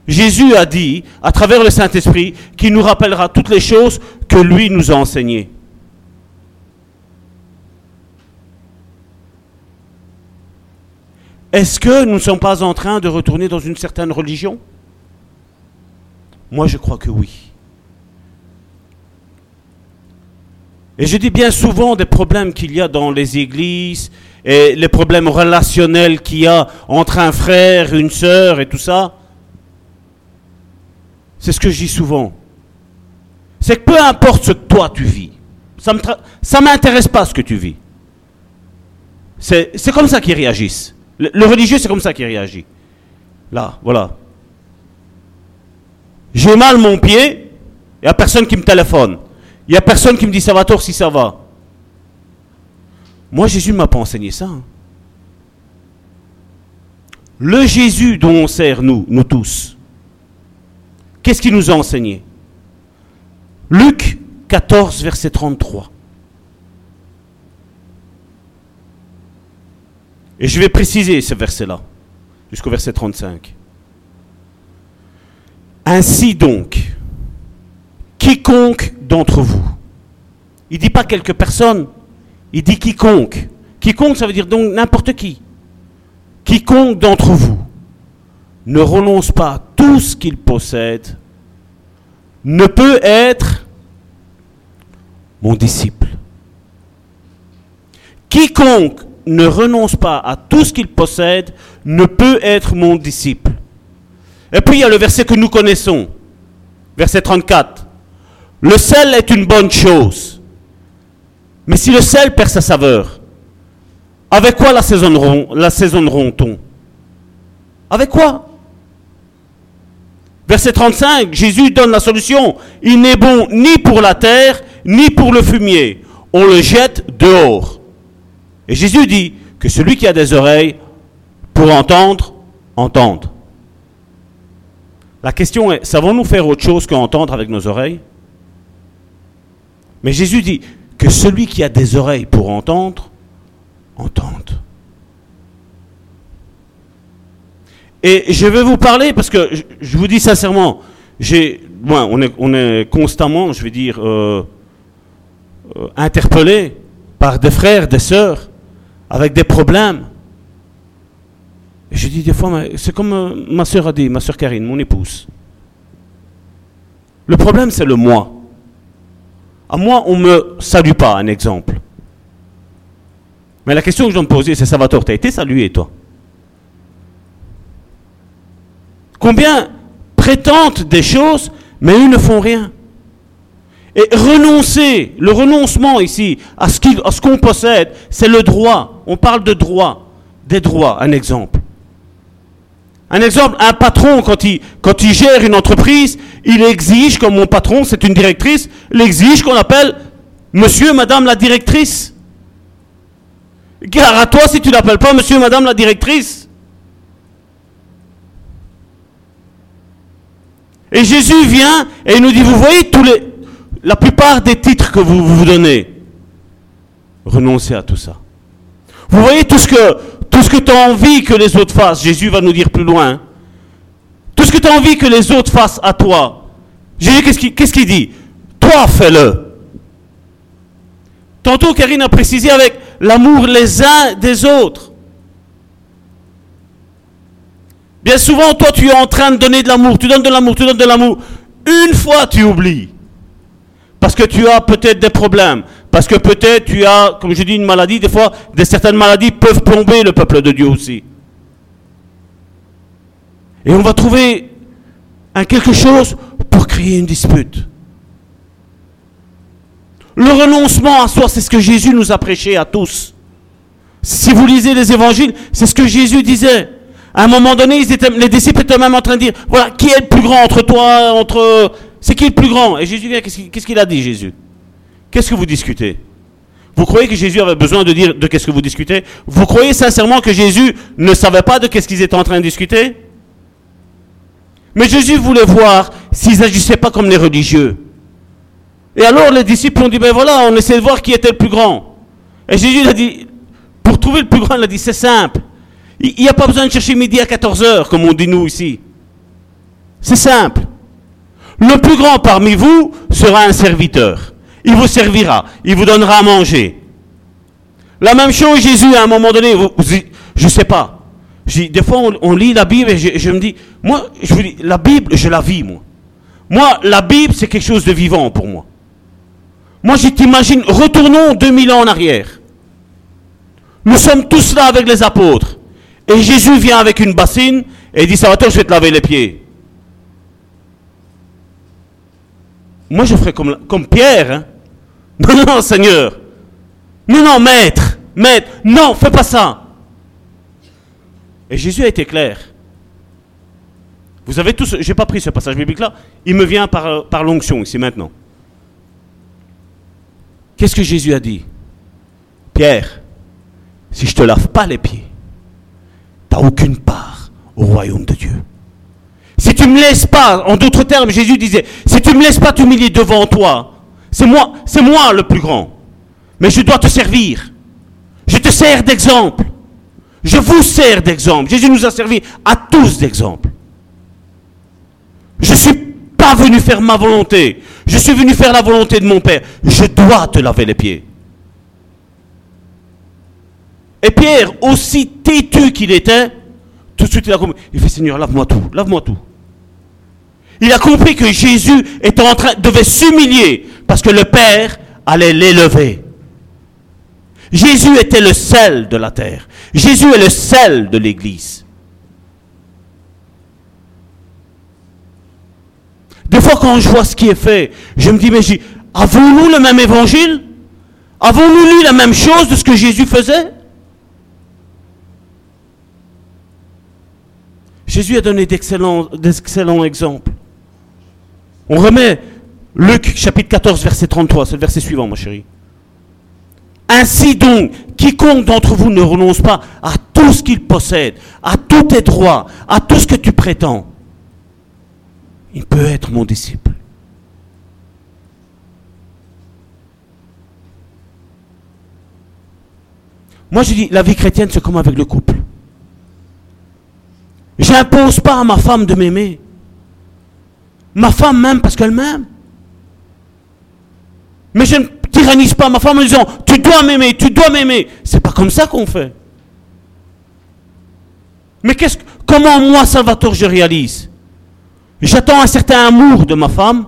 Jésus a dit, à travers le Saint-Esprit, qu'il nous rappellera toutes les choses que lui nous a enseignées. Est-ce que nous ne sommes pas en train de retourner dans une certaine religion? Moi, je crois que oui. Et je dis bien souvent des problèmes qu'il y a dans les églises et les problèmes relationnels qu'il y a entre un frère, une sœur et tout ça. C'est ce que je dis souvent. C'est que peu importe ce que toi tu vis, ça ne m'intéresse pas ce que tu vis. C'est comme ça qu'ils réagissent. Le, le religieux, c'est comme ça qu'il réagit. Là, voilà. J'ai mal mon pied, il n'y a personne qui me téléphone. Il n'y a personne qui me dit ça va tort si ça va. Moi, Jésus ne m'a pas enseigné ça. hein. Le Jésus dont on sert, nous, nous tous, qu'est-ce qu'il nous a enseigné? Luc 14, verset 33. Et je vais préciser ce verset-là, jusqu'au verset 35. Ainsi donc, quiconque d'entre vous, il dit pas quelques personnes, il dit quiconque. Quiconque, ça veut dire donc n'importe qui. Quiconque d'entre vous ne renonce pas à tout ce qu'il possède, ne peut être mon disciple. Quiconque ne renonce pas à tout ce qu'il possède ne peut être mon disciple. Et puis il y a le verset que nous connaissons, verset 34. Le sel est une bonne chose, mais si le sel perd sa saveur, avec quoi l'assaisonneront-on Avec quoi? Verset 35, Jésus donne la solution. Il n'est bon ni pour la terre, ni pour le fumier. On le jette dehors. Et Jésus dit que celui qui a des oreilles pour entendre, entende. La question est, savons-nous faire autre chose qu'entendre avec nos oreilles? Mais Jésus dit que celui qui a des oreilles pour entendre, entende. Et je vais vous parler parce que je, vous dis sincèrement, j'ai, moi, on est, on est constamment, je vais dire, euh, euh, interpellé par des frères, des sœurs, avec des problèmes. Je dis des fois, c'est comme euh, ma sœur a dit, ma sœur Karine, mon épouse. Le problème, c'est le moi. À moi, on ne me salue pas, un exemple. Mais la question que je dois me poser, c'est Salvatore, tu as été salué, toi? Combien prétendent des choses, mais eux ne font rien? Et renoncer, le renoncement ici, à ce qu'on possède, c'est le droit. On parle de droit, des droits, un exemple. Un exemple, un patron, quand il, quand il gère une entreprise, il exige, comme mon patron, c'est une directrice, il exige qu'on appelle monsieur, madame la directrice. Gare à toi si tu n'appelles pas monsieur, madame la directrice. Et Jésus vient et il nous dit, vous voyez tous les, la plupart des titres que vous vous donnez, renoncez à tout ça. Vous voyez tout ce que, tout ce que tu as envie que les autres fassent, Jésus va nous dire plus loin. Tout ce que tu as envie que les autres fassent à toi. Jésus, qu'est-ce qu'il dit? Toi, fais-le. Tantôt, Karine a précisé avec l'amour les uns des autres. Bien souvent, toi, tu es en train de donner de l'amour, tu donnes de l'amour, tu donnes de l'amour. Une fois, tu oublies. Parce que tu as peut-être des problèmes. Parce que peut-être tu as, comme je dis, une maladie. Des fois, certaines maladies peuvent plomber le peuple de Dieu aussi. Et on va trouver quelque chose pour créer une dispute. Le renoncement à soi, c'est ce que Jésus nous a prêché à tous. Si vous lisez les évangiles, c'est ce que Jésus disait. À un moment donné, les disciples étaient même en train de dire, voilà, qui est le plus grand entre toi, entre... C'est qui le plus grand? Et Jésus vient, qu'est-ce qu'il a dit, Jésus? Qu'est-ce que vous discutez? Vous croyez que Jésus avait besoin de dire de qu'est-ce que vous discutez? Vous croyez sincèrement que Jésus ne savait pas de qu'est-ce qu'ils étaient en train de discuter? Mais Jésus voulait voir s'ils n'agissaient pas comme les religieux. Et alors les disciples ont dit, ben voilà, on essaie de voir qui était le plus grand. Et Jésus a dit, pour trouver le plus grand, il a dit, c'est simple. Il n'y a pas besoin de chercher midi à 14h, comme on dit nous ici. C'est simple. Le plus grand parmi vous sera un serviteur. Il vous servira, il vous donnera à manger. La même chose, Jésus, à un moment donné, je ne sais pas. Des fois, on, lit la Bible et je, me dis, moi, je vous dis, la Bible, je la vis, moi. Moi, la Bible, c'est quelque chose de vivant pour moi. Moi, je t'imagine, retournons 2000 ans en arrière. Nous sommes tous là avec les apôtres. Et Jésus vient avec une bassine et dit, Salvatore, je vais te laver les pieds. Moi, je ferais comme, comme Pierre. Hein. Non, non, Seigneur. Non, non, maître. Maître. Non, fais pas ça. Et Jésus a été clair. Vous avez tous, j'ai pas pris ce passage biblique là, il me vient par, par l'onction ici maintenant. Qu'est-ce que Jésus a dit? Pierre, si je te lave pas les pieds, tu n'as aucune part au royaume de Dieu. Si tu ne me laisses pas, en d'autres termes, Jésus disait, si tu ne me laisses pas t'humilier devant toi, c'est moi, c'est moi le plus grand. Mais je dois te servir. Je te sers d'exemple. Je vous sers d'exemple. Jésus nous a servi à tous d'exemple. Je ne suis pas venu faire ma volonté. Je suis venu faire la volonté de mon Père. Je dois te laver les pieds. Et Pierre, aussi têtu qu'il était, tout de suite il a compris. Il fait Seigneur, lave-moi tout, lave-moi tout. Il a compris que Jésus était en train, devait s'humilier parce que le Père allait l'élever. Jésus était le sel de la terre. Jésus est le sel de l'Église. Des fois, quand je vois ce qui est fait, je me dis, mais avons-nous le même évangile? Avons-nous lu la même chose de ce que Jésus faisait? Jésus a donné d'excellents exemples. On remet Luc chapitre 14, verset 33, c'est le verset suivant, ma chérie. Ainsi donc, quiconque d'entre vous ne renonce pas à tout ce qu'il possède, à tous tes droits, à tout ce que tu prétends, il peut être mon disciple. Moi, je dis, la vie chrétienne, c'est comme avec le couple. J'impose pas à ma femme de m'aimer. Ma femme m'aime parce qu'elle m'aime. Mais je ne tyrannise pas ma femme en disant Tu dois m'aimer, tu dois m'aimer. C'est pas comme ça qu'on fait. Mais qu'est-ce, comment moi, Salvatore, je réalise? J'attends un certain amour de ma femme.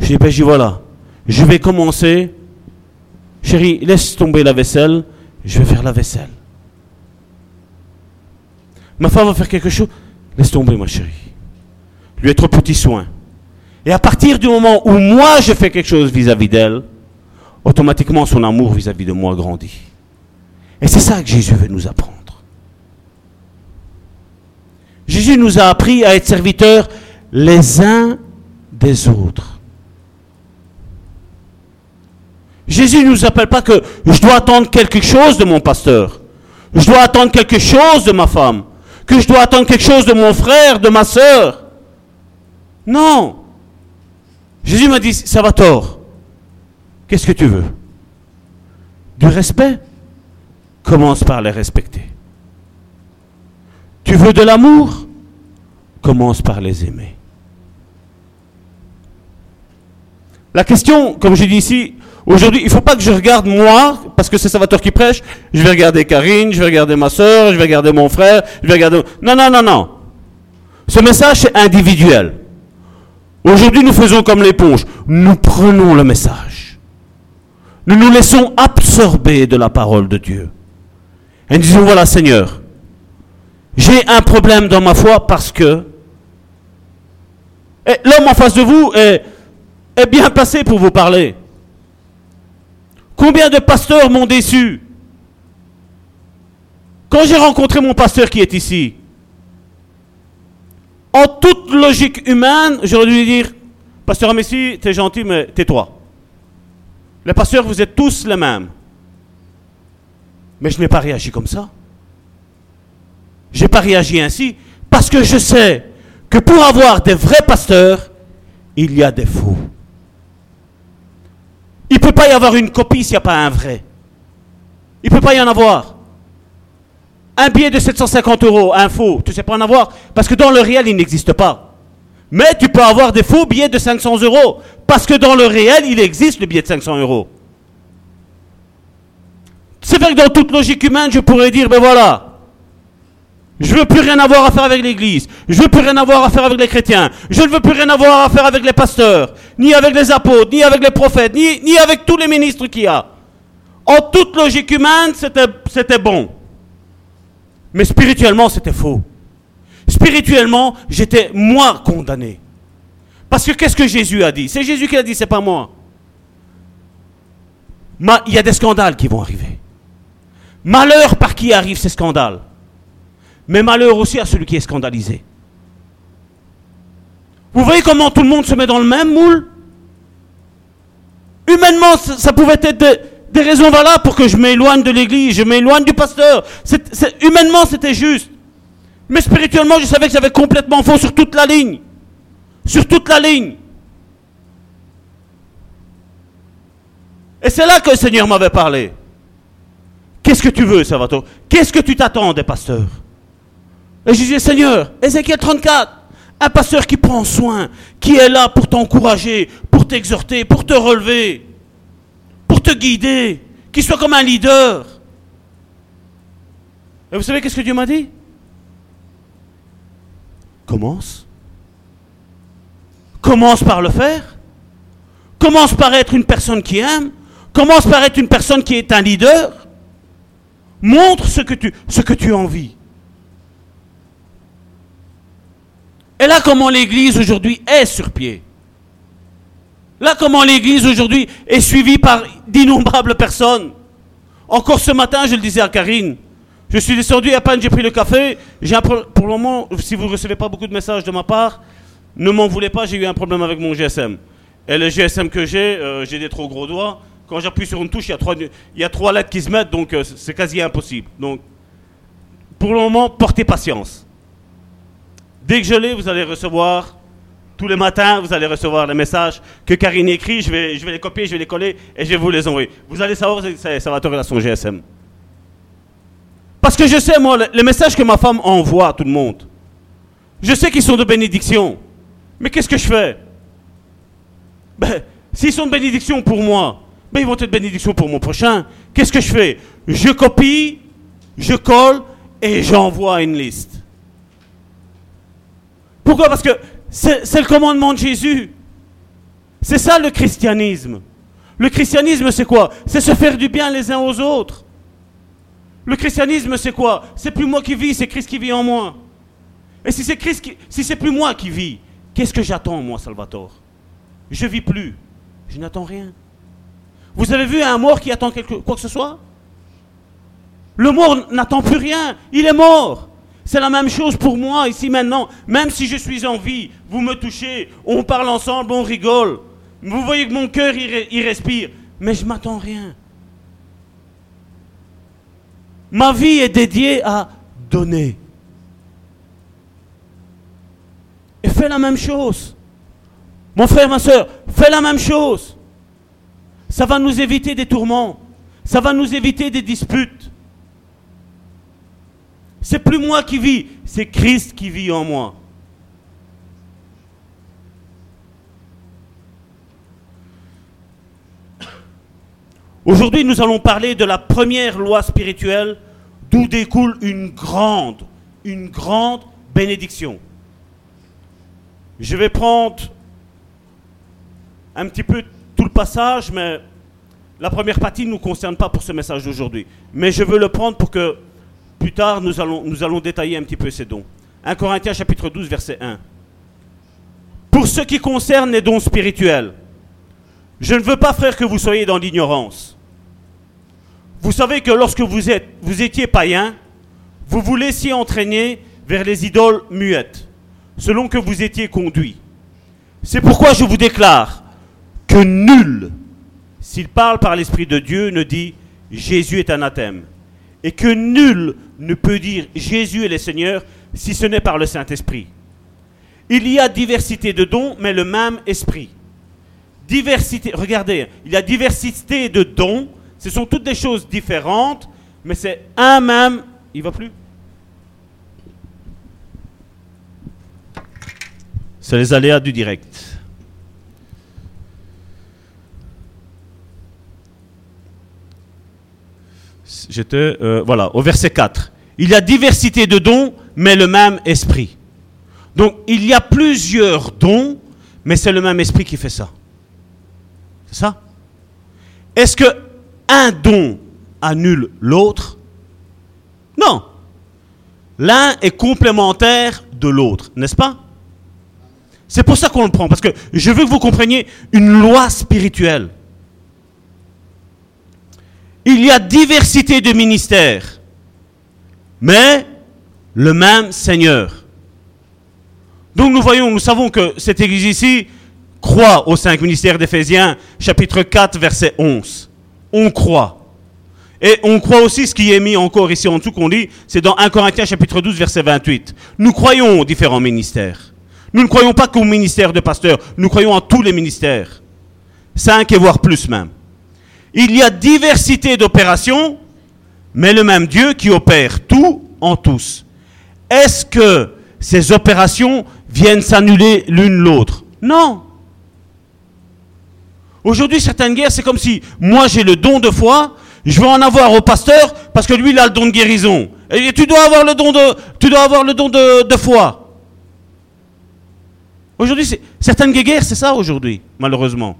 Je dis, ben, je dis voilà, je vais commencer. Chérie, laisse tomber la vaisselle, je vais faire la vaisselle. Ma femme va faire quelque chose, laisse tomber ma chérie lui être petit soin. Et à partir du moment où moi je fais quelque chose vis-à-vis d'elle, automatiquement son amour vis-à-vis de moi grandit. Et c'est ça que Jésus veut nous apprendre. Jésus nous a appris à être serviteurs les uns des autres. Jésus ne nous appelle pas que je dois attendre quelque chose de mon pasteur. Je dois attendre quelque chose de ma femme. Que je dois attendre quelque chose de mon frère, de ma soeur. Non. Jésus m'a dit, ça va tort. Qu'est-ce que tu veux? Du respect? Commence par les respecter. Tu veux de l'amour? Commence par les aimer. La question, comme je dis ici, aujourd'hui, il ne faut pas que je regarde moi, parce que c'est Salvatore qui prêche, je vais regarder Karine, je vais regarder ma soeur, je vais regarder mon frère, je vais regarder... Non, non, non, non. Ce message est individuel. Aujourd'hui, nous faisons comme l'éponge. Nous prenons le message. Nous nous laissons absorber de la parole de Dieu. Et nous disons, voilà Seigneur, j'ai un problème dans ma foi parce que l'homme en face de vous est, bien placé pour vous parler. Combien de pasteurs m'ont déçu? Quand j'ai rencontré mon pasteur qui est ici, en toute logique humaine, j'aurais dû lui dire, Pasteur Amessi, t'es gentil, mais tais-toi. Les pasteurs, vous êtes tous les mêmes. Mais je n'ai pas réagi comme ça. Je n'ai pas réagi ainsi parce que je sais que pour avoir des vrais pasteurs, il y a des faux. Il ne peut pas y avoir une copie s'il n'y a pas un vrai. Il ne peut pas y en avoir. Un billet de 750 euros, un faux, tu ne sais pas en avoir parce que dans le réel, il n'existe pas. Mais tu peux avoir des faux billets de 500 euros parce que dans le réel, il existe le billet de 500 euros. C'est vrai que dans toute logique humaine, je pourrais dire, ben voilà, je ne veux plus rien avoir à faire avec l'Église. Je ne veux plus rien avoir à faire avec les chrétiens. Je ne veux plus rien avoir à faire avec les pasteurs, ni avec les apôtres, ni avec les prophètes, ni, ni avec tous les ministres qu'il y a. En toute logique humaine, c'était bon. Mais spirituellement, c'était faux. Spirituellement, j'étais moi condamné. Parce que qu'est-ce que Jésus a dit? C'est Jésus qui a dit, c'est pas moi. Il y a des scandales qui vont arriver. Malheur par qui arrivent ces scandales. Mais malheur aussi à celui qui est scandalisé. Vous voyez comment tout le monde se met dans le même moule? Humainement, ça, pouvait être des, raisons valables pour que je m'éloigne de l'église, je m'éloigne du pasteur. humainement, c'était juste. Mais spirituellement, je savais que j'avais complètement faux sur toute la ligne. Sur toute la ligne. Et c'est là que le Seigneur m'avait parlé. Qu'est-ce que tu veux, Salvatore? Qu'est-ce que tu t'attends des pasteurs? Et je disais, Seigneur, Ézéchiel 34, un pasteur qui prend soin, qui est là pour t'encourager, pour t'exhorter, pour te relever, te guider, qui soit comme un leader. Et vous savez qu'est-ce que Dieu m'a dit? Commence. Commence par le faire. Commence par être une personne qui aime. Commence par être une personne qui est un leader. Montre ce que tu, ce que tu. Et là, comment l'Église aujourd'hui est sur pied. Là, comment l'Église aujourd'hui est suivie par d'innombrables personnes. Encore ce matin, je le disais à Karine, je suis descendu à peine j'ai pris le café. J'ai pour le moment, si vous ne recevez pas beaucoup de messages de ma part, ne m'en voulez pas, j'ai eu un problème avec mon GSM. Et le GSM que j'ai, euh, j'ai des trop gros doigts. Quand j'appuie sur une touche, il y, a trois, il y a trois lettres qui se mettent, donc euh, c'est quasi impossible. Donc, pour le moment, portez patience. Dès que je l'ai, vous allez recevoir, tous les matins, vous allez recevoir les messages que Karine écrit, je vais, je vais les copier, je vais les coller et je vais vous les envoyer. Vous allez savoir, ça, ça va son GSM. Parce que je sais, moi, les messages que ma femme envoie à tout le monde, je sais qu'ils sont de bénédiction. Mais qu'est-ce que je fais? Ben, S'ils sont de bénédiction pour moi, ben, ils vont être bénédiction pour mon prochain. Qu'est-ce que je fais? Je copie, je colle et j'envoie une liste. Pourquoi? Parce que c'est le commandement de Jésus. C'est ça le christianisme. Le christianisme, c'est quoi? C'est se faire du bien les uns aux autres. Le christianisme, c'est quoi? C'est plus moi qui vis, c'est Christ qui vit en moi. Et si c'est Christ qui, si c'est plus moi qui vis, qu'est-ce que j'attends, moi, Salvatore? Je vis plus. Je n'attends rien. Vous avez vu un mort qui attend quelque, quoi que ce soit? Le mort n'attend plus rien. Il est mort. C'est la même chose pour moi ici maintenant. Même si je suis en vie, vous me touchez, on parle ensemble, on rigole. Vous voyez que mon cœur, il, respire. Mais je m'attends rien. Ma vie est dédiée à donner. Et fais la même chose. Mon frère, ma soeur, fais la même chose. Ça va nous éviter des tourments. Ça va nous éviter des disputes. C'est plus moi qui vis, c'est Christ qui vit en moi. Aujourd'hui, nous allons parler de la première loi spirituelle d'où découle une grande, une grande bénédiction. Je vais prendre un petit peu tout le passage, mais la première partie ne nous concerne pas pour ce message d'aujourd'hui. Mais je veux le prendre pour que plus tard, nous allons, détailler un petit peu ces dons. 1 Corinthiens chapitre 12, verset 1. Pour ce qui concerne les dons spirituels, je ne veux pas, frère, que vous soyez dans l'ignorance. Vous savez que lorsque vous, êtes, vous étiez païen, vous vous laissiez entraîner vers les idoles muettes, selon que vous étiez conduit. C'est pourquoi je vous déclare que nul, s'il parle par l'Esprit de Dieu, ne dit Jésus est anathème. Et que nul ne peut dire Jésus est le Seigneur si ce n'est par le Saint-Esprit. Il y a diversité de dons, mais le même esprit. Diversité, regardez, il y a diversité de dons, ce sont toutes des choses différentes, mais c'est un même. Il va plus C'est les aléas du direct. J'étais, euh, voilà, au verset 4. Il y a diversité de dons, mais le même esprit. Donc, il y a plusieurs dons, mais c'est le même esprit qui fait ça. C'est ça? Est-ce que un don annule l'autre? Non. L'un est complémentaire de l'autre, n'est-ce pas? C'est pour ça qu'on le prend, parce que je veux que vous compreniez une loi spirituelle. Il y a diversité de ministères, mais le même Seigneur. Donc nous voyons, nous savons que cette église ici croit aux cinq ministères d'Éphésiens, chapitre 4, verset 11. On croit. Et on croit aussi ce qui est mis encore ici en dessous qu'on dit, c'est dans 1 Corinthiens chapitre 12, verset 28. Nous croyons aux différents ministères. Nous ne croyons pas qu'au ministère de pasteur, nous croyons en tous les ministères. Cinq et voire plus même. Il y a diversité d'opérations, mais le même Dieu qui opère tout en tous. Est-ce que ces opérations viennent s'annuler l'une l'autre? Non. Aujourd'hui, certaines guerres, c'est comme si moi j'ai le don de foi, je veux en avoir au pasteur parce que lui il a le don de guérison. Et tu dois avoir le don de, tu dois avoir le don de, de foi. Aujourd'hui, certaines guerres, c'est ça aujourd'hui, malheureusement.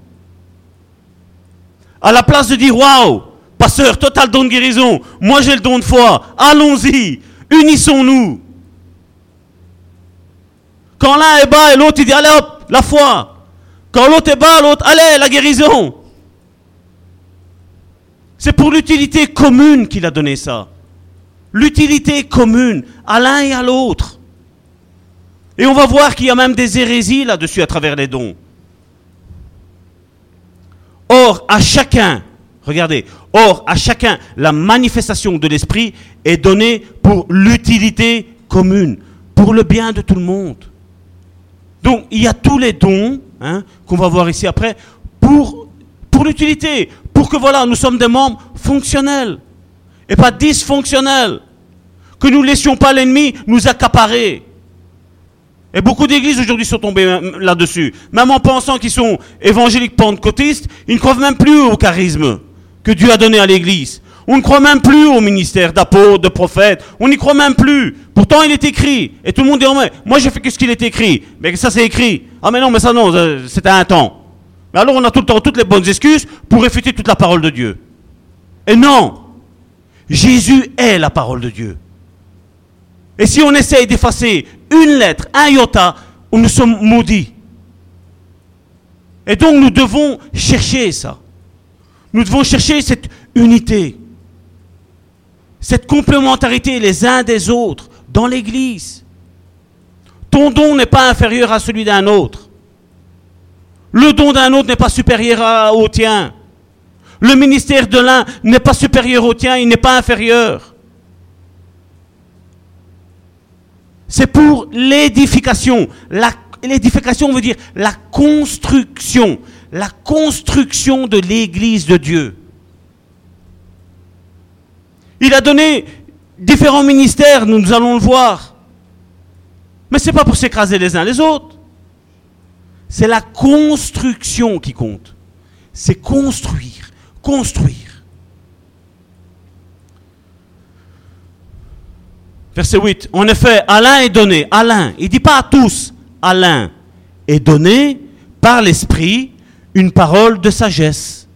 À la place de dire waouh, pasteur, toi tu as le don de guérison, moi j'ai le don de foi, allons-y, unissons-nous. Quand l'un est bas et l'autre il dit allez hop, la foi. Quand l'autre est bas, l'autre allez, la guérison. C'est pour l'utilité commune qu'il a donné ça. L'utilité commune à l'un et à l'autre. Et on va voir qu'il y a même des hérésies là-dessus à travers les dons. Or, à chacun, regardez, or, à chacun, la manifestation de l'esprit est donnée pour l'utilité commune, pour le bien de tout le monde. Donc, il y a tous les dons, hein, qu'on va voir ici après, pour, pour l'utilité, pour que voilà, nous sommes des membres fonctionnels et pas dysfonctionnels. Que nous ne laissions pas l'ennemi nous accaparer. Et beaucoup d'églises aujourd'hui sont tombées là-dessus. Même en pensant qu'ils sont évangéliques pentecôtistes, ils ne croient même plus au charisme que Dieu a donné à l'église. On ne croit même plus au ministère d'apôtre, de prophète. On n'y croit même plus. Pourtant, il est écrit. Et tout le monde dit, oh, moi, j'ai fait ce qu'il est écrit. Mais ça, c'est écrit. Ah, mais non, mais ça, non, c'était un temps. Mais alors, on a tout le temps toutes les bonnes excuses pour réfuter toute la parole de Dieu. Et non. Jésus est la parole de Dieu. Et si on essaye d'effacer une lettre, un iota, nous sommes maudits. Et donc nous devons chercher ça. Nous devons chercher cette unité, cette complémentarité les uns des autres dans l'Église. Ton don n'est pas inférieur à celui d'un autre. Le don d'un autre n'est pas supérieur au tien. Le ministère de l'un n'est pas supérieur au tien, il n'est pas inférieur. C'est pour l'édification. L'édification veut dire la construction. La construction de l'Église de Dieu. Il a donné différents ministères, nous, allons le voir. Mais ce n'est pas pour s'écraser les uns les autres. C'est la construction qui compte. C'est construire, construire. Verset 8. En effet, à l'un est donné, à l'un, il dit pas à tous, à l'un est donné par l'Esprit une parole de sagesse.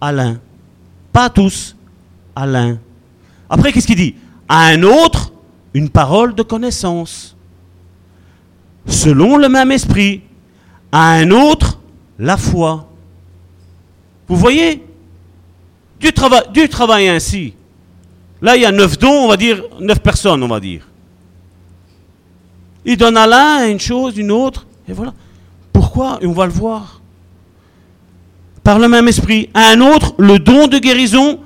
À l'un. Pas à tous, à l'un. Après, qu'est-ce qu'il dit? À un autre, une parole de connaissance. Selon le même esprit. À un autre, la foi. Vous voyez? Dieu travaille, Dieu travaille ainsi. Là, il y a neuf dons, on va dire, neuf personnes, on va dire. Il donne à l'un une chose, une autre, et voilà. Pourquoi? On va le voir. Par le même esprit. À un autre, le don de guérison,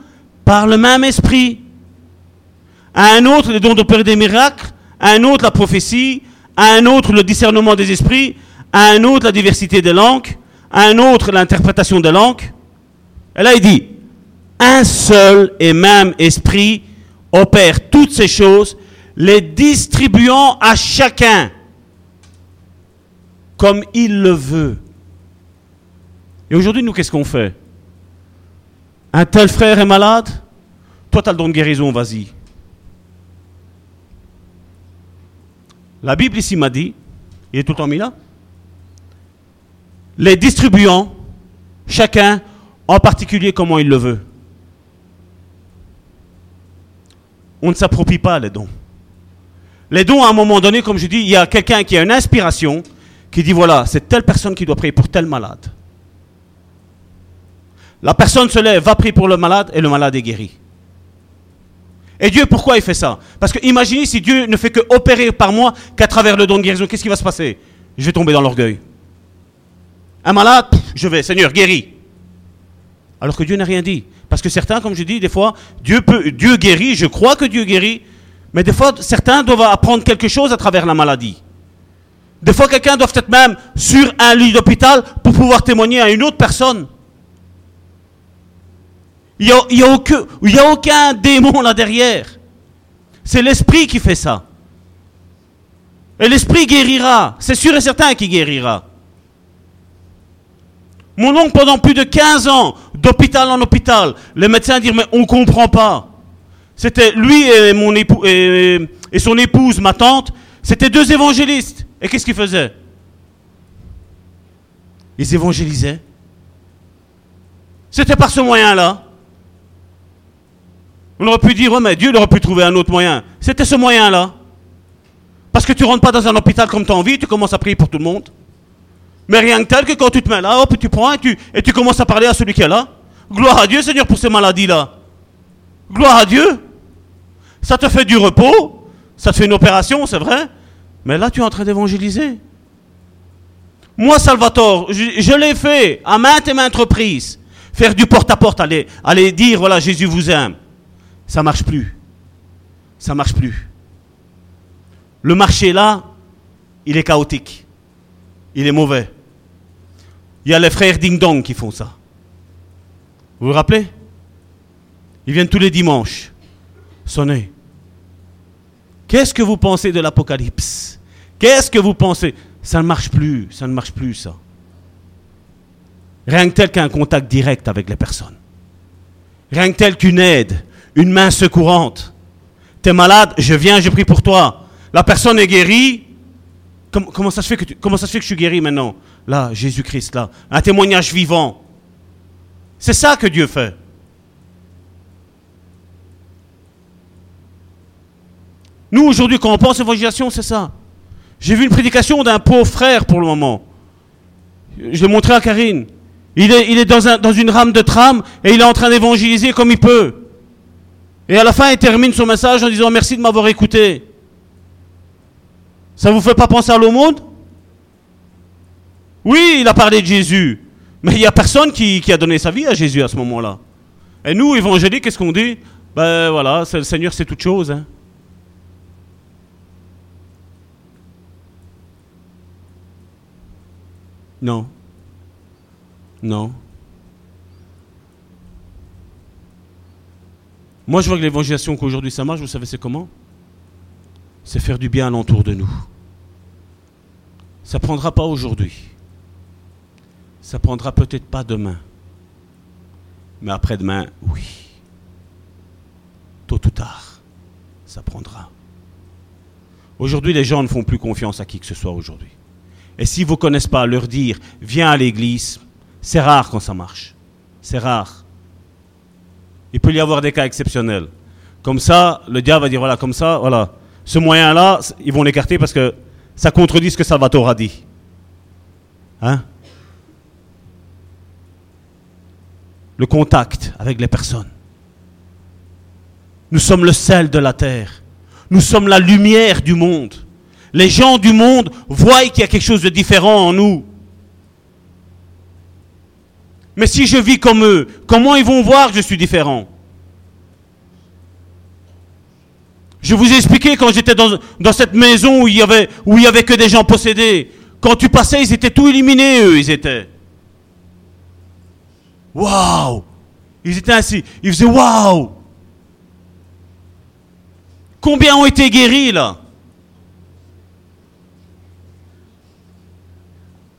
par le même esprit à un autre le don d'opérer des miracles, à un autre la prophétie, à un autre le discernement des esprits, à un autre la diversité des langues, à un autre l'interprétation des langues. Et là il dit, un seul et même esprit opère toutes ces choses, les distribuant à chacun comme il le veut. Et aujourd'hui, nous, qu'est-ce qu'on fait? Un tel frère est malade? Toi, tu as le don de guérison, vas-y. La Bible ici m'a dit, il est tout le temps mis là, les distribuant, chacun en particulier comment il le veut. On ne s'approprie pas les dons. Les dons, à un moment donné, comme je dis, il y a quelqu'un qui a une inspiration, qui dit voilà, c'est telle personne qui doit prier pour tel malade. La personne se lève, va prier pour le malade, et le malade est guéri. Et Dieu, pourquoi il fait ça? Parce que imaginez si Dieu ne fait que opérer par moi qu'à travers le don de guérison, qu'est-ce qui va se passer? Je vais tomber dans l'orgueil. Un malade, je vais, Seigneur, guéris. Alors que Dieu n'a rien dit. Parce que certains, comme je dis, des fois, Dieu, peut, Dieu guérit, je crois que Dieu guérit, mais des fois, certains doivent apprendre quelque chose à travers la maladie. Des fois, quelqu'un doit être même sur un lit d'hôpital pour pouvoir témoigner à une autre personne. Il n'y y a, aucun, a aucun démon là derrière. C'est l'esprit qui fait ça. Et l'esprit guérira. C'est sûr et certain qu'il guérira. Mon oncle, pendant plus de 15 ans, d'hôpital en hôpital, les médecins disent, mais on ne comprend pas. C'était lui et, mon époux, et, son épouse, ma tante, c'était deux évangélistes. Et qu'est-ce qu'ils faisaient? Ils évangélisaient. C'était par ce moyen-là. On aurait pu dire, ouais, mais Dieu aurait pu trouver un autre moyen. C'était ce moyen-là. Parce que tu rentres pas dans un hôpital comme tu as envie, tu commences à prier pour tout le monde. Mais rien que tel que quand tu te mets là, hop, tu prends et tu, et tu commences à parler à celui qui est là. Gloire à Dieu, Seigneur, pour ces maladies-là. Gloire à Dieu. Ça te fait du repos, ça te fait une opération, c'est vrai. Mais là, tu es en train d'évangéliser. Moi, Salvatore, je, l'ai fait à maintes et maintes reprises. Faire du porte-à-porte, aller, dire, voilà, Jésus vous aime ça marche plus. Ça marche plus. Le marché là, il est chaotique. Il est mauvais. Il y a les frères Ding Dong qui font ça. Vous vous rappelez? Ils viennent tous les dimanches sonner. Qu'est-ce que vous pensez de l'Apocalypse? Qu'est-ce que vous pensez? Ça ne marche plus, ça ne marche plus ça. Rien que tel qu'un contact direct avec les personnes. Rien que tel qu'une aide, une main secourante. Tu es malade, je viens, je prie pour toi. La personne est guérie. Comment, ça se fait que comment ça se fait que je suis guéri maintenant? Là, Jésus-Christ, là. Un témoignage vivant. C'est ça que Dieu fait. Nous, aujourd'hui, quand on pense évangélisation, c'est ça. J'ai vu une prédication d'un pauvre frère pour le moment. Je l'ai montré à Karine. Il est, dans, un, dans une rame de tram et il est en train d'évangéliser comme il peut. Et à la fin, il termine son message en disant merci de m'avoir écouté. Ça vous fait pas penser à l'aumône? Oui, il a parlé de Jésus. Mais il n'y a personne qui, a donné sa vie à Jésus à ce moment-là. Et nous, évangéliques, qu'est-ce qu'on dit? Ben voilà, le Seigneur, c'est toute chose. hein. Non. Non. Moi, je vois que l'évangélisation qu'aujourd'hui ça marche, vous savez c'est comment? C'est faire du bien alentour de nous. Ça prendra pas aujourd'hui. Ça prendra peut-être pas demain. Mais après-demain, oui. Tôt ou tard, ça prendra. Aujourd'hui, les gens ne font plus confiance à qui que ce soit aujourd'hui. Et s'ils ne vous connaissent pas, leur dire viens à l'église, c'est rare quand ça marche. C'est rare. Il peut y avoir des cas exceptionnels. Comme ça, le diable va dire voilà, comme ça, voilà. Ce moyen-là, ils vont l'écarter parce que ça contredit ce que Salvatore a dit. Hein? Le contact avec les personnes. Nous sommes le sel de la terre. Nous sommes la lumière du monde. Les gens du monde voient qu'il y a quelque chose de différent en nous. Mais si je vis comme eux, comment ils vont voir que je suis différent? Je vous ai expliqué quand j'étais dans, cette maison où il y avait avait que des gens possédés. Quand tu passais, ils étaient tout éliminés, eux, ils étaient. Waouh Ils étaient ainsi. Ils faisaient waouh Combien ont été guéris là?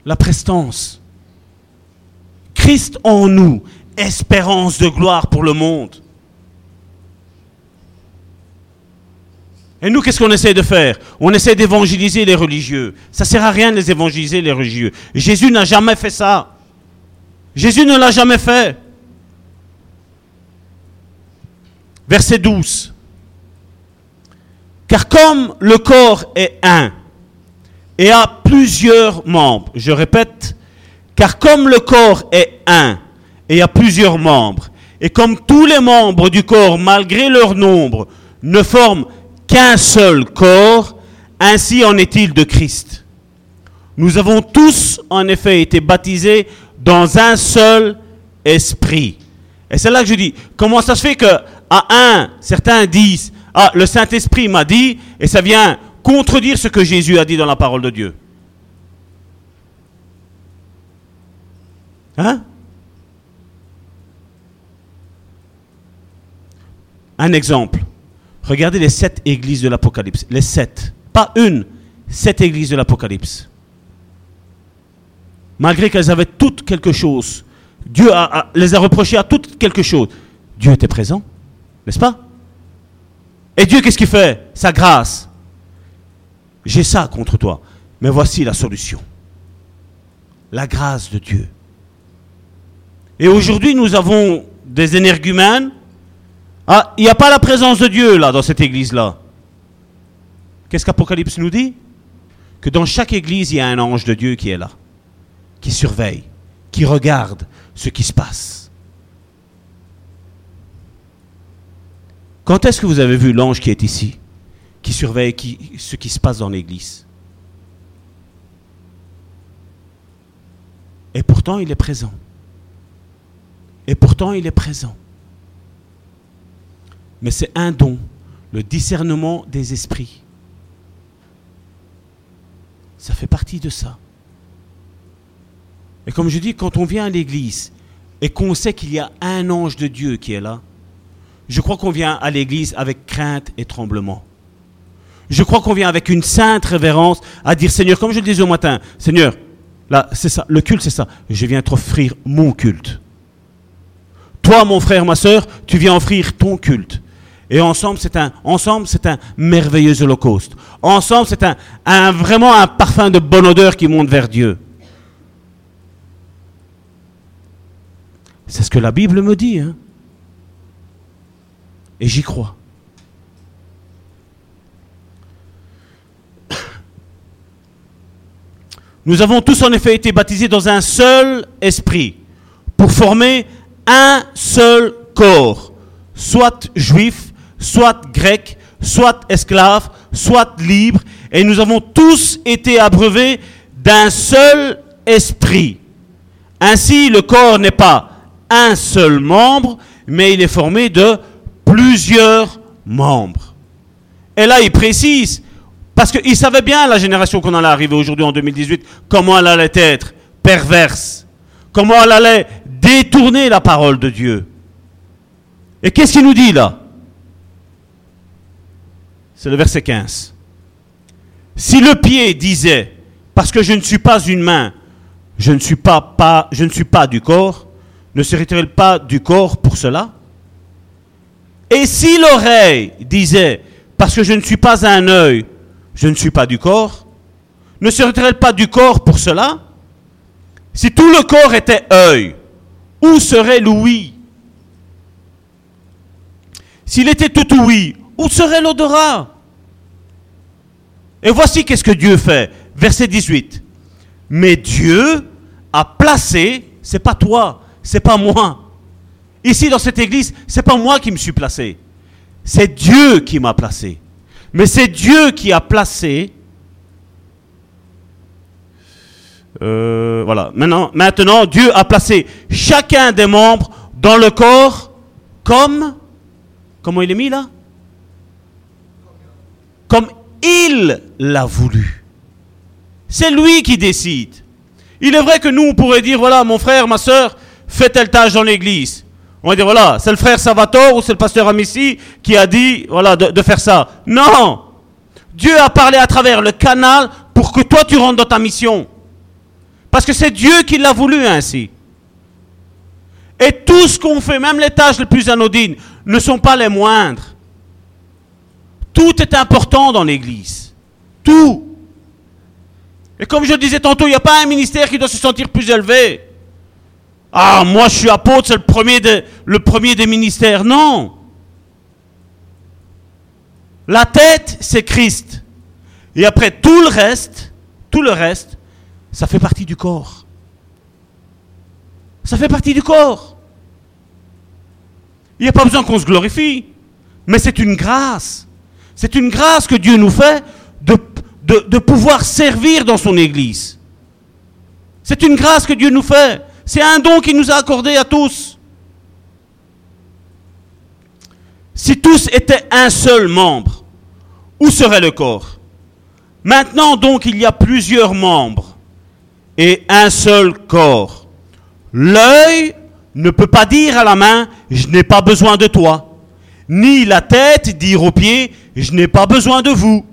La prestance. Christ en nous, espérance de gloire pour le monde. Et nous, qu'est-ce qu'on essaie de faire? On essaie d'évangéliser les religieux. Ça sert à rien de les évangéliser, les religieux. Jésus n'a jamais fait ça. Jésus ne l'a jamais fait. Verset 12. Car comme le corps est un et a plusieurs membres, je répète, car comme le corps est un et a plusieurs membres, et comme tous les membres du corps, malgré leur nombre, ne forment qu'un seul corps, ainsi en est-il de Christ. Nous avons tous en effet été baptisés dans un seul esprit. Et c'est là que je dis, comment ça se fait que à un, certains disent, ah, le Saint-Esprit m'a dit, et ça vient contredire ce que Jésus a dit dans la parole de Dieu. Hein? Un exemple. Regardez les sept églises de l'Apocalypse. Les sept. Pas une, sept églises de l'Apocalypse. Malgré qu'elles avaient toutes quelque chose, Dieu les a reprochées à toutes quelque chose. Dieu était présent, n'est-ce pas? Et Dieu, qu'est-ce qu'il fait? Sa grâce. J'ai ça contre toi, mais voici la solution. La grâce de Dieu. Et aujourd'hui, nous avons des énergumènes. Ah, il n'y a pas la présence de Dieu là, dans cette église-là. Qu'est-ce qu'Apocalypse nous dit? Que dans chaque église, il y a un ange de Dieu qui est là, qui surveille, qui regarde ce qui se passe. Quand est-ce que vous avez vu l'ange qui est ici, qui surveille ce qui se passe dans l'église? Et pourtant, il est présent. Et pourtant, il est présent. Mais c'est un don, le discernement des esprits. Ça fait partie de ça. Et comme je dis, quand on vient à l'église et qu'on sait qu'il y a un ange de Dieu qui est là, je crois qu'on vient à l'église avec crainte et tremblement. Je crois qu'on vient avec une sainte révérence à dire Seigneur, comme je le disais au matin, Seigneur, là, c'est ça, le culte, c'est ça. Je viens t'offrir mon culte. Toi, mon frère, ma soeur, tu viens offrir ton culte. Et ensemble, c'est un, ensemble, c'est un merveilleux holocauste. Ensemble, c'est un, un- vraiment un parfum de bonne odeur qui monte vers Dieu. C'est ce que la Bible me dit. hein. Et j'y crois. Nous avons tous en effet été baptisés dans un seul esprit pour former un seul corps, soit juif, soit grec, soit esclave, soit libre, et nous avons tous été abreuvés d'un seul esprit. Ainsi, le corps n'est pas un seul membre, mais il est formé de plusieurs membres. Et là, il précise, parce qu'il savait bien, la génération qu'on allait arriver aujourd'hui en 2018, comment elle allait être perverse, comment elle allait détourner la parole de Dieu. Et qu'est-ce qu'il nous dit là? C'est le verset 15. Si le pied disait, parce que je ne suis pas une main, je ne suis pas, pas, je ne suis pas du corps, ne serait-il pas du corps pour cela Et si l'oreille disait, parce que je ne suis pas un œil, je ne suis pas du corps, ne serait-elle pas du corps pour cela Si tout le corps était œil, où serait l'ouïe? S'il était tout ouïe, où serait l'odorat? Et voici qu'est-ce que Dieu fait. Verset 18. Mais Dieu a placé, c'est pas toi, c'est pas moi. Ici dans cette église, c'est pas moi qui me suis placé. C'est Dieu qui m'a placé. Mais c'est Dieu qui a placé. Euh, voilà. Maintenant, maintenant, Dieu a placé chacun des membres dans le corps comme. Comment il est mis là? Comme il l'a voulu. C'est lui qui décide. Il est vrai que nous, on pourrait dire, voilà, mon frère, ma soeur, fait telle tâche dans l'église. On va dire, voilà, c'est le frère Salvatore ou c'est le pasteur Amici qui a dit, voilà, de, de faire ça. Non Dieu a parlé à travers le canal pour que toi tu rentres dans ta mission. Parce que c'est Dieu qui l'a voulu ainsi. Et tout ce qu'on fait, même les tâches les plus anodines, ne sont pas les moindres. Tout est important dans l'Église. Tout. Et comme je disais tantôt, il n'y a pas un ministère qui doit se sentir plus élevé. Ah, moi je suis apôtre, c'est le premier, des ministères. Non. La tête, c'est Christ. Et après, tout le reste, tout le reste, ça fait partie du corps. Ça fait partie du corps. Il n'y a pas besoin qu'on se glorifie. Mais c'est une grâce. C'est une grâce que Dieu nous fait de pouvoir servir dans son Église. C'est une grâce que Dieu nous fait. C'est un don qu'il nous a accordé à tous. Si tous étaient un seul membre, où serait le corps? Maintenant donc il y a plusieurs membres et un seul corps. L'œil ne peut pas dire à la main, je n'ai pas besoin de toi. Ni la tête dire aux pieds, je n'ai pas besoin de vous.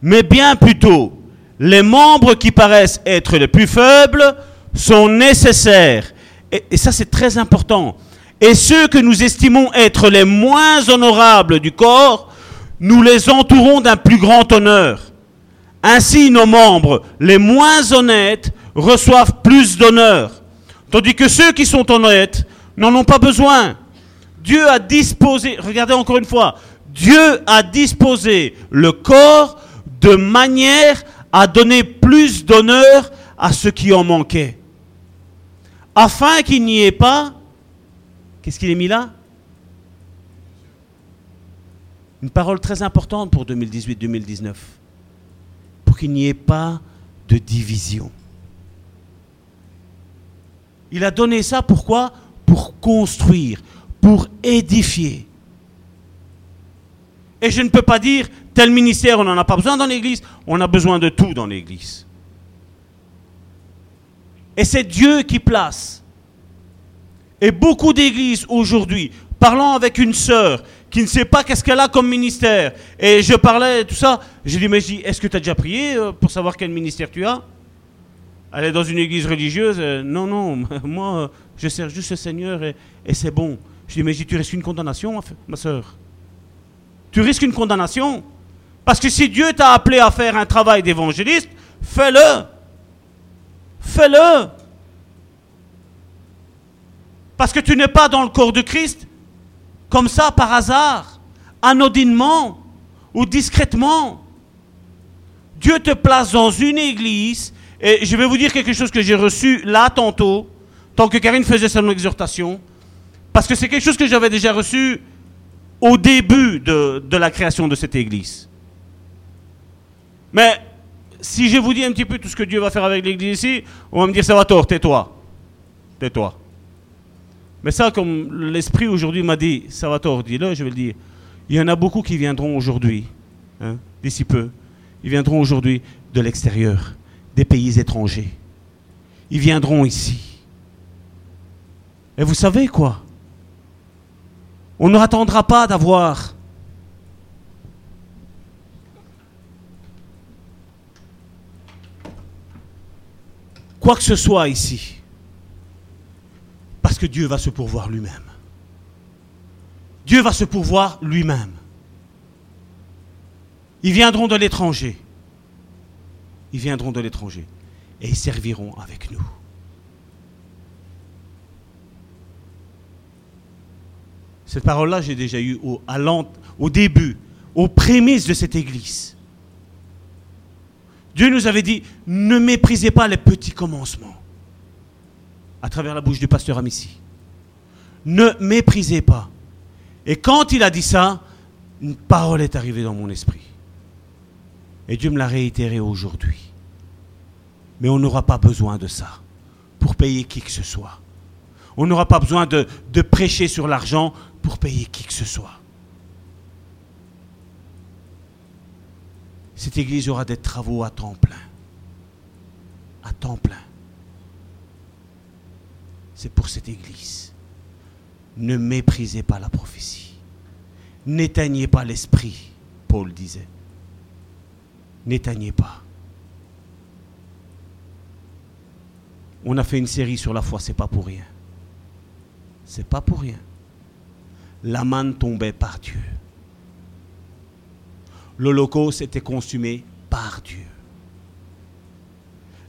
Mais bien plutôt, les membres qui paraissent être les plus faibles sont nécessaires. Et, ça c'est très important. Et ceux que nous estimons être les moins honorables du corps, nous les entourons d'un plus grand honneur. Ainsi, nos membres les moins honnêtes reçoivent plus d'honneur, tandis que ceux qui sont honnêtes n'en ont pas besoin. Dieu a disposé, regardez encore une fois, Dieu a disposé le corps de manière à donner plus d'honneur à ceux qui en manquaient, afin qu'il n'y ait pas, qu'est-ce qu'il est mis là? Une parole très importante pour 2018-2019. Pour qu'il n'y ait pas de division. Il a donné ça pourquoi Pour construire, pour édifier. Et je ne peux pas dire, tel ministère, on n'en a pas besoin dans l'Église, on a besoin de tout dans l'Église. Et c'est Dieu qui place. Et beaucoup d'églises aujourd'hui, parlant avec une sœur qui ne sait pas qu'est-ce qu'elle a comme ministère, et je parlais tout ça, j'ai dit, mais je dis, est-ce que tu as déjà prié euh, pour savoir quel ministère tu as? Elle est dans une église religieuse, euh, non, non, *laughs* moi, euh, je sers juste le Seigneur et, c'est bon. Je dis, mais je dis, tu risques une condamnation, ma sœur. Tu risques une condamnation. Parce que si Dieu t'a appelé à faire un travail d'évangéliste, fais-le. Fais-le. Parce que tu n'es pas dans le corps de Christ comme ça par hasard, anodinement ou discrètement. Dieu te place dans une église, et je vais vous dire quelque chose que j'ai reçu là tantôt, tant que Karine faisait son exhortation, parce que c'est quelque chose que j'avais déjà reçu au début de, de la création de cette église. Mais si je vous dis un petit peu tout ce que Dieu va faire avec l'église ici, on va me dire ça va tort, tais-toi. Tais-toi. Mais ça, comme l'Esprit aujourd'hui m'a dit, ça va tort, dis-le, je vais le dire. Il y en a beaucoup qui viendront aujourd'hui, hein, d'ici peu. Ils viendront aujourd'hui de l'extérieur, des pays étrangers. Ils viendront ici. Et vous savez quoi? On ne attendra pas d'avoir quoi que ce soit ici. Parce que Dieu va se pourvoir lui-même. Dieu va se pourvoir lui-même. Ils viendront de l'étranger. Ils viendront de l'étranger. Et ils serviront avec nous. Cette parole-là, j'ai déjà eu au, au début, aux prémices de cette église. Dieu nous avait dit, ne méprisez pas les petits commencements. À travers la bouche du pasteur Amici. Ne méprisez pas. Et quand il a dit ça, une parole est arrivée dans mon esprit. Et Dieu me l'a réitéré aujourd'hui. Mais on n'aura pas besoin de ça pour payer qui que ce soit. On n'aura pas besoin de, de prêcher sur l'argent pour payer qui que ce soit. Cette église aura des travaux à temps plein. À temps plein. C'est pour cette église. Ne méprisez pas la prophétie. N'éteignez pas l'esprit, Paul disait. N'éteignez pas. On a fait une série sur la foi, c'est pas pour rien. C'est pas pour rien. La manne tombait par Dieu l'Holocauste était consumé par Dieu.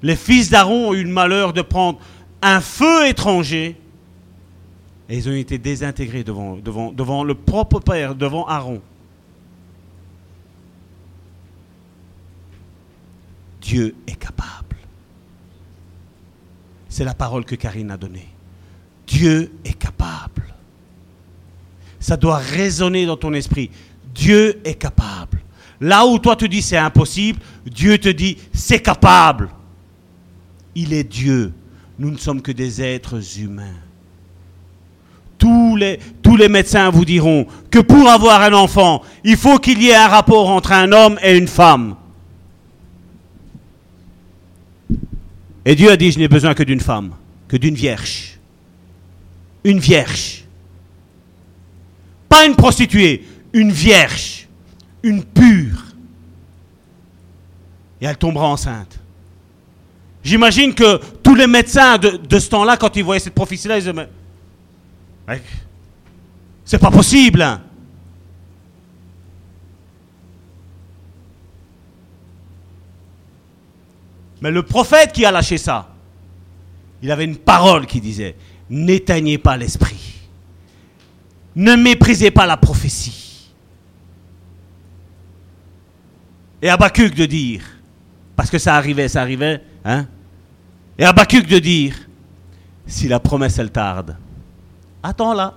Les fils d'Aaron ont eu le malheur de prendre un feu étranger et ils ont été désintégrés devant, devant, le propre Père, devant Aaron. Dieu est capable. C'est la parole que Karine a donnée. Dieu est capable. Ça doit résonner dans ton esprit. Dieu est capable. Là où toi te dis c'est impossible, Dieu te dit c'est capable. Il est Dieu. Nous ne sommes que des êtres humains. Tous les, tous les médecins vous diront que pour avoir un enfant, il faut qu'il y ait un rapport entre un homme et une femme. Et Dieu a dit, je n'ai besoin que d'une femme, que d'une vierge. Une vierge. Pas une prostituée, une vierge une pure. Et elle tombera enceinte. J'imagine que tous les médecins de, ce temps-là, quand ils voyaient cette prophétie-là, ils disaient, mais, c'est pas possible. Hein. Mais le prophète qui a lâché ça, il avait une parole qui disait, n'éteignez pas l'esprit. Ne méprisez pas la prophétie. Et Abacuc de dire, parce que ça arrivait, ça arrivait, hein Et Abacuc de dire, si la promesse elle tarde, attends-la.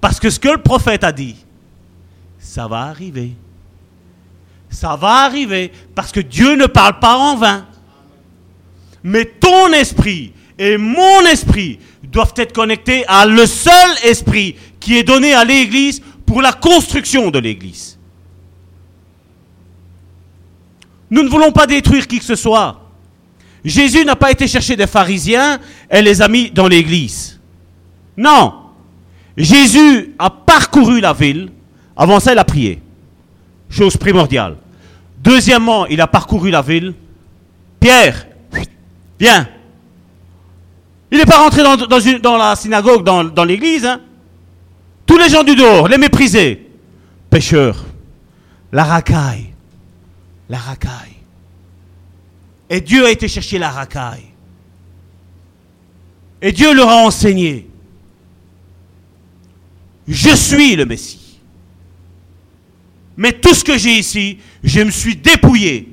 Parce que ce que le prophète a dit, ça va arriver. Ça va arriver parce que Dieu ne parle pas en vain. Mais ton esprit et mon esprit doivent être connectés à le seul esprit qui est donné à l'Église pour la construction de l'Église. Nous ne voulons pas détruire qui que ce soit. Jésus n'a pas été chercher des pharisiens et les a mis dans l'église. Non. Jésus a parcouru la ville. Avant ça, il a prié. Chose primordiale. Deuxièmement, il a parcouru la ville. Pierre, viens. Il n'est pas rentré dans, la synagogue, dans, l'église. Hein. Tous les gens du dehors, les méprisés. Pécheurs. La racaille la racaille. Et Dieu a été chercher la racaille. Et Dieu leur a enseigné. Je suis le Messie. Mais tout ce que j'ai ici, je me suis dépouillé.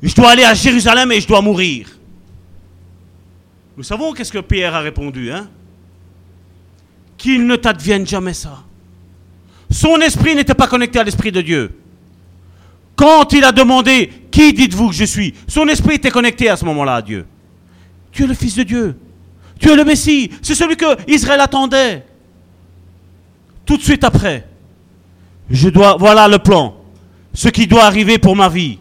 Je dois aller à Jérusalem et je dois mourir. Nous savons qu'est-ce que Pierre a répondu, hein? Qu'il ne t'advienne jamais ça. Son esprit n'était pas connecté à l'esprit de Dieu. Quand il a demandé Qui dites-vous que je suis? Son esprit était connecté à ce moment-là à Dieu. Tu es le Fils de Dieu. Tu es le Messie. C'est celui que Israël attendait. Tout de suite après, je dois, voilà le plan. Ce qui doit arriver pour ma vie.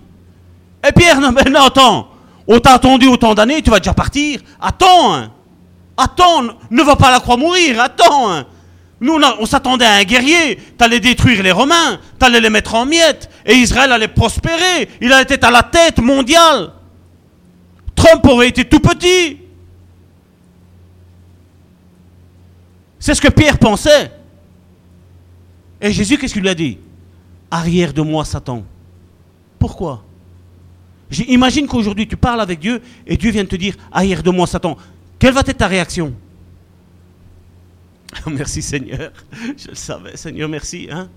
Et Pierre, non, mais non, attends. On t'a attendu autant d'années, tu vas déjà partir. Attends. hein. Attends, ne va pas la croix mourir. Attends. hein. Nous, on, s'attendait à un guerrier. T'allais détruire les Romains. T'allais les mettre en miettes. Et Israël allait prospérer. Il allait être à la tête mondiale. Trump aurait été tout petit. C'est ce que Pierre pensait. Et Jésus, qu'est-ce qu'il lui a dit? Arrière de moi, Satan. Pourquoi? Imagine qu'aujourd'hui tu parles avec Dieu et Dieu vient te dire Arrière de moi, Satan. Quelle va être ta réaction? *laughs* Merci Seigneur. Je le savais, Seigneur, merci. Hein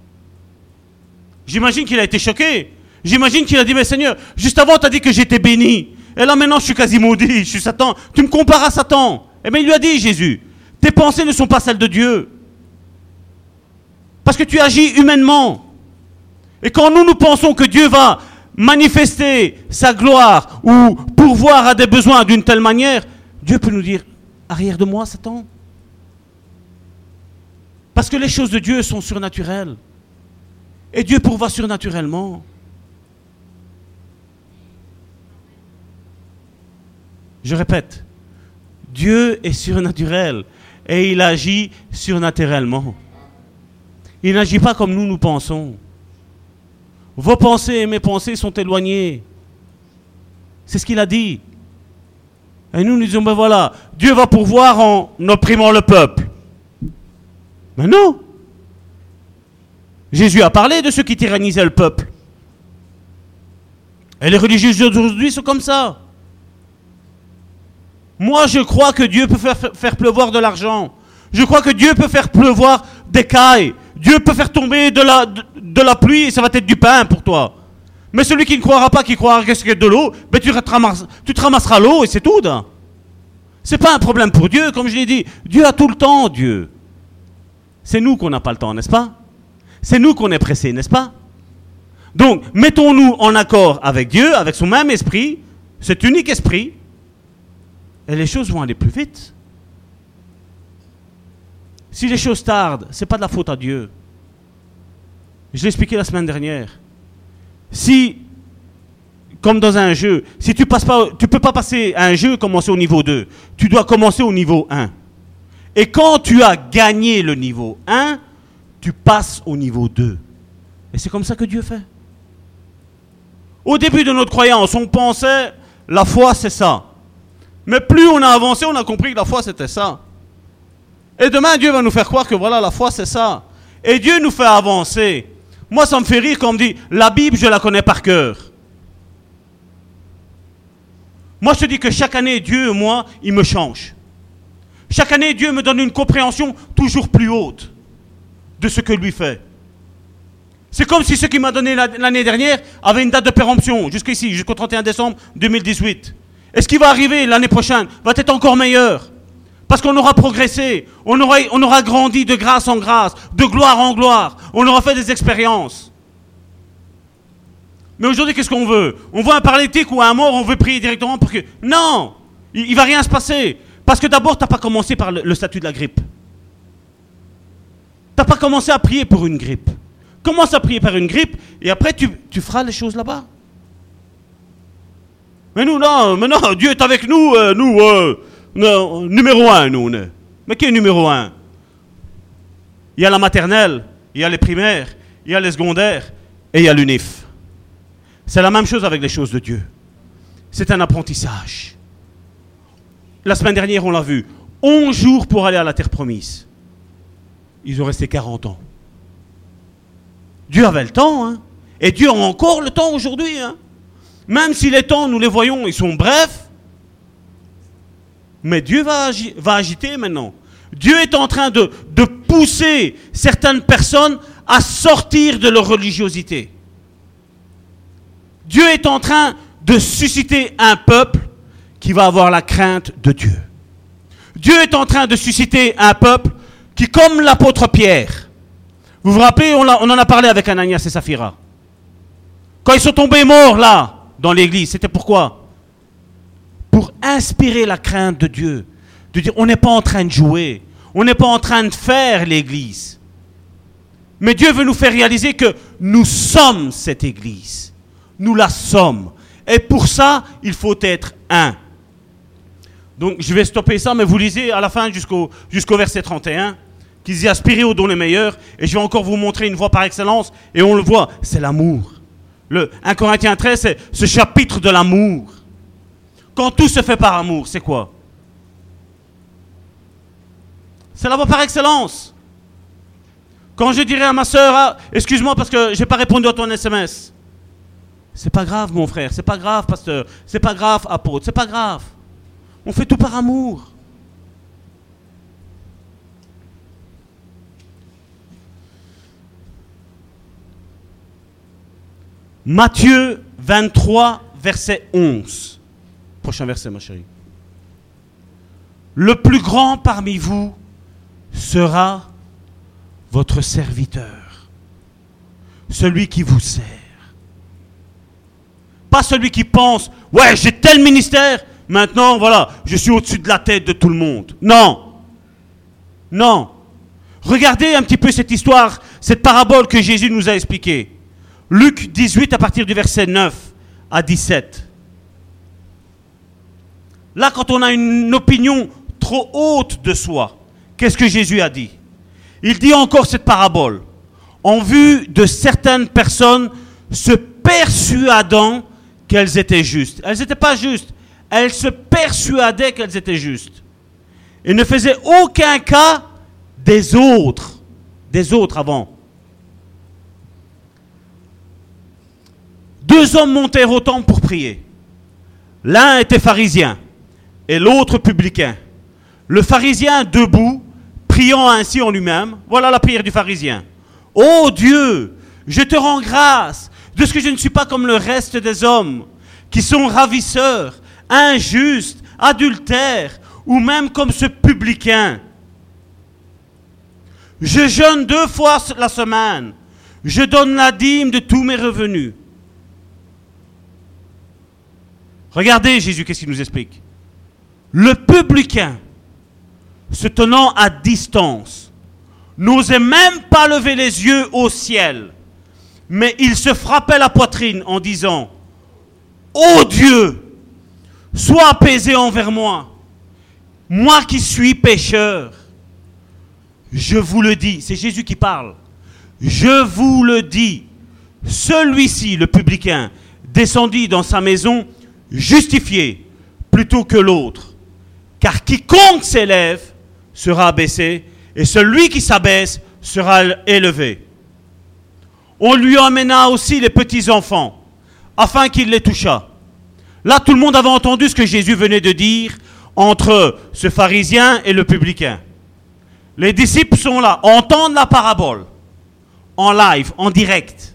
J'imagine qu'il a été choqué. J'imagine qu'il a dit Mais Seigneur, juste avant, tu as dit que j'étais béni. Et là maintenant, je suis quasi maudit. Je suis Satan. Tu me compares à Satan. Eh bien, il lui a dit, Jésus Tes pensées ne sont pas celles de Dieu. Parce que tu agis humainement. Et quand nous, nous pensons que Dieu va manifester sa gloire ou pourvoir à des besoins d'une telle manière, Dieu peut nous dire, arrière de moi, Satan. Parce que les choses de Dieu sont surnaturelles. Et Dieu pourvoit surnaturellement. Je répète, Dieu est surnaturel et il agit surnaturellement. Il n'agit pas comme nous nous pensons. Vos pensées et mes pensées sont éloignées. C'est ce qu'il a dit. Et nous nous disons, ben voilà, Dieu va pourvoir en opprimant le peuple. Mais non. Jésus a parlé de ceux qui tyrannisaient le peuple. Et les religieux d'aujourd'hui sont comme ça. Moi, je crois que Dieu peut faire, pleuvoir de l'argent. Je crois que Dieu peut faire pleuvoir des cailles. Dieu peut faire tomber de la, pluie et ça va être du pain pour toi. Mais celui qui ne croira pas, qui croira que c'est de l'eau, ben tu, te ramasseras l'eau et c'est tout. là. C'est pas un problème pour Dieu, comme je l'ai dit. Dieu a tout le temps, Dieu. C'est nous qu'on n'a pas le temps, n'est-ce pas? C'est nous qu'on est pressés, n'est-ce pas? Donc, mettons-nous en accord avec Dieu, avec son même esprit, cet unique esprit, et les choses vont aller plus vite. Si les choses tardent, c'est pas de la faute à Dieu. Je l'ai expliqué la semaine dernière. Si, comme dans un jeu, si tu passes pas, tu peux pas passer à un jeu commencer au niveau 2. Tu dois commencer au niveau 1. Et quand tu as gagné le niveau 1, tu passes au niveau 2. Et c'est comme ça que Dieu fait. Au début de notre croyance, on pensait la foi c'est ça. Mais plus on a avancé, on a compris que la foi c'était ça. Et demain, Dieu va nous faire croire que voilà, la foi c'est ça. Et Dieu nous fait avancer. Moi, ça me fait rire quand on me dit la Bible, je la connais par cœur. Moi, je te dis que chaque année, Dieu, moi, il me change. Chaque année, Dieu me donne une compréhension toujours plus haute de ce que lui fait. C'est comme si ce qu'il m'a donné la- l'année dernière avait une date de péremption, jusqu'ici, jusqu'au 31 décembre 2018. Et ce qui va arriver l'année prochaine? Va être encore meilleur? Parce qu'on aura progressé, on aura, on aura grandi de grâce en grâce, de gloire en gloire, on aura fait des expériences. Mais aujourd'hui, qu'est-ce qu'on veut? On voit un paralytique ou un mort, on veut prier directement pour que... Non Il ne va rien se passer. Parce que d'abord, tu n'as pas commencé par le, statut de la grippe. Tu n'as pas commencé à prier pour une grippe. Commence à prier par une grippe et après tu, tu feras les choses là-bas. Mais nous, non, mais non, Dieu est avec nous, euh, nous, euh, numéro un, nous, on. Mais qui est numéro un? Il y a la maternelle, il y a les primaires, il y a les secondaires et il y a l'UNIF. C'est la même chose avec les choses de Dieu. C'est un apprentissage. La semaine dernière, on l'a vu. 11 jours pour aller à la terre promise. Ils ont resté 40 ans. Dieu avait le temps, hein. Et Dieu a encore le temps aujourd'hui, hein. Même si les temps, nous les voyons, ils sont brefs. Mais Dieu va, va agiter maintenant. Dieu est en train de pousser certaines personnes à sortir de leur religiosité. Dieu est en train de susciter un peuple qui va avoir la crainte de Dieu. Dieu est en train de susciter un peuple qui, comme l'apôtre Pierre, vous vous rappelez, on, en a parlé avec Ananias et Saphira. Quand ils sont tombés morts là, dans l'église, c'était pourquoi? Pour inspirer la crainte de Dieu. De dire, on n'est pas en train de jouer. On n'est pas en train de faire l'église. Mais Dieu veut nous faire réaliser que nous sommes cette église. Nous la sommes. Et pour ça, il faut être un. Donc je vais stopper ça, mais vous lisez à la fin jusqu'au jusqu'au verset 31, qui dit aspirer au don les meilleurs, et je vais encore vous montrer une voie par excellence, et on le voit, c'est l'amour. Le 1 Corinthiens 13, c'est ce chapitre de l'amour. Quand tout se fait par amour, c'est quoi? C'est la voie par excellence. Quand je dirais à ma soeur, ah, excuse-moi parce que j'ai pas répondu à ton SMS. C'est pas grave, mon frère, c'est pas grave, pasteur, c'est pas grave, apôtre, c'est pas grave. On fait tout par amour. Matthieu 23, verset 11. Prochain verset, ma chérie. Le plus grand parmi vous sera votre serviteur, celui qui vous sert. Pas celui qui pense, ouais, j'ai tel ministère, maintenant, voilà, je suis au-dessus de la tête de tout le monde. Non. Non. Regardez un petit peu cette histoire, cette parabole que Jésus nous a expliquée. Luc 18 à partir du verset 9 à 17. Là, quand on a une opinion trop haute de soi, qu'est-ce que Jésus a dit? Il dit encore cette parabole. En vue de certaines personnes se persuadant qu'elles étaient justes. Elles n'étaient pas justes. Elles se persuadaient qu'elles étaient justes. Et ne faisaient aucun cas des autres. Des autres avant. Deux hommes montèrent au temple pour prier. L'un était pharisien et l'autre publicain. Le pharisien debout, priant ainsi en lui-même, voilà la prière du pharisien. Ô Dieu, je te rends grâce de ce que je ne suis pas comme le reste des hommes, qui sont ravisseurs, injustes, adultères, ou même comme ce publicain. Je jeûne deux fois la semaine. Je donne la dîme de tous mes revenus. Regardez Jésus, qu'est-ce qu'il nous explique? Le publicain, se tenant à distance, n'osait même pas lever les yeux au ciel, mais il se frappait la poitrine en disant, Ô Dieu, sois apaisé envers moi, moi qui suis pécheur. Je vous le dis, c'est Jésus qui parle. Je vous le dis, celui-ci, le publicain, descendit dans sa maison justifié plutôt que l'autre. Car quiconque s'élève sera abaissé, et celui qui s'abaisse sera élevé. On lui emmena aussi les petits-enfants, afin qu'il les touchât. Là, tout le monde avait entendu ce que Jésus venait de dire entre ce pharisien et le publicain. Les disciples sont là, entendent la parabole, en live, en direct.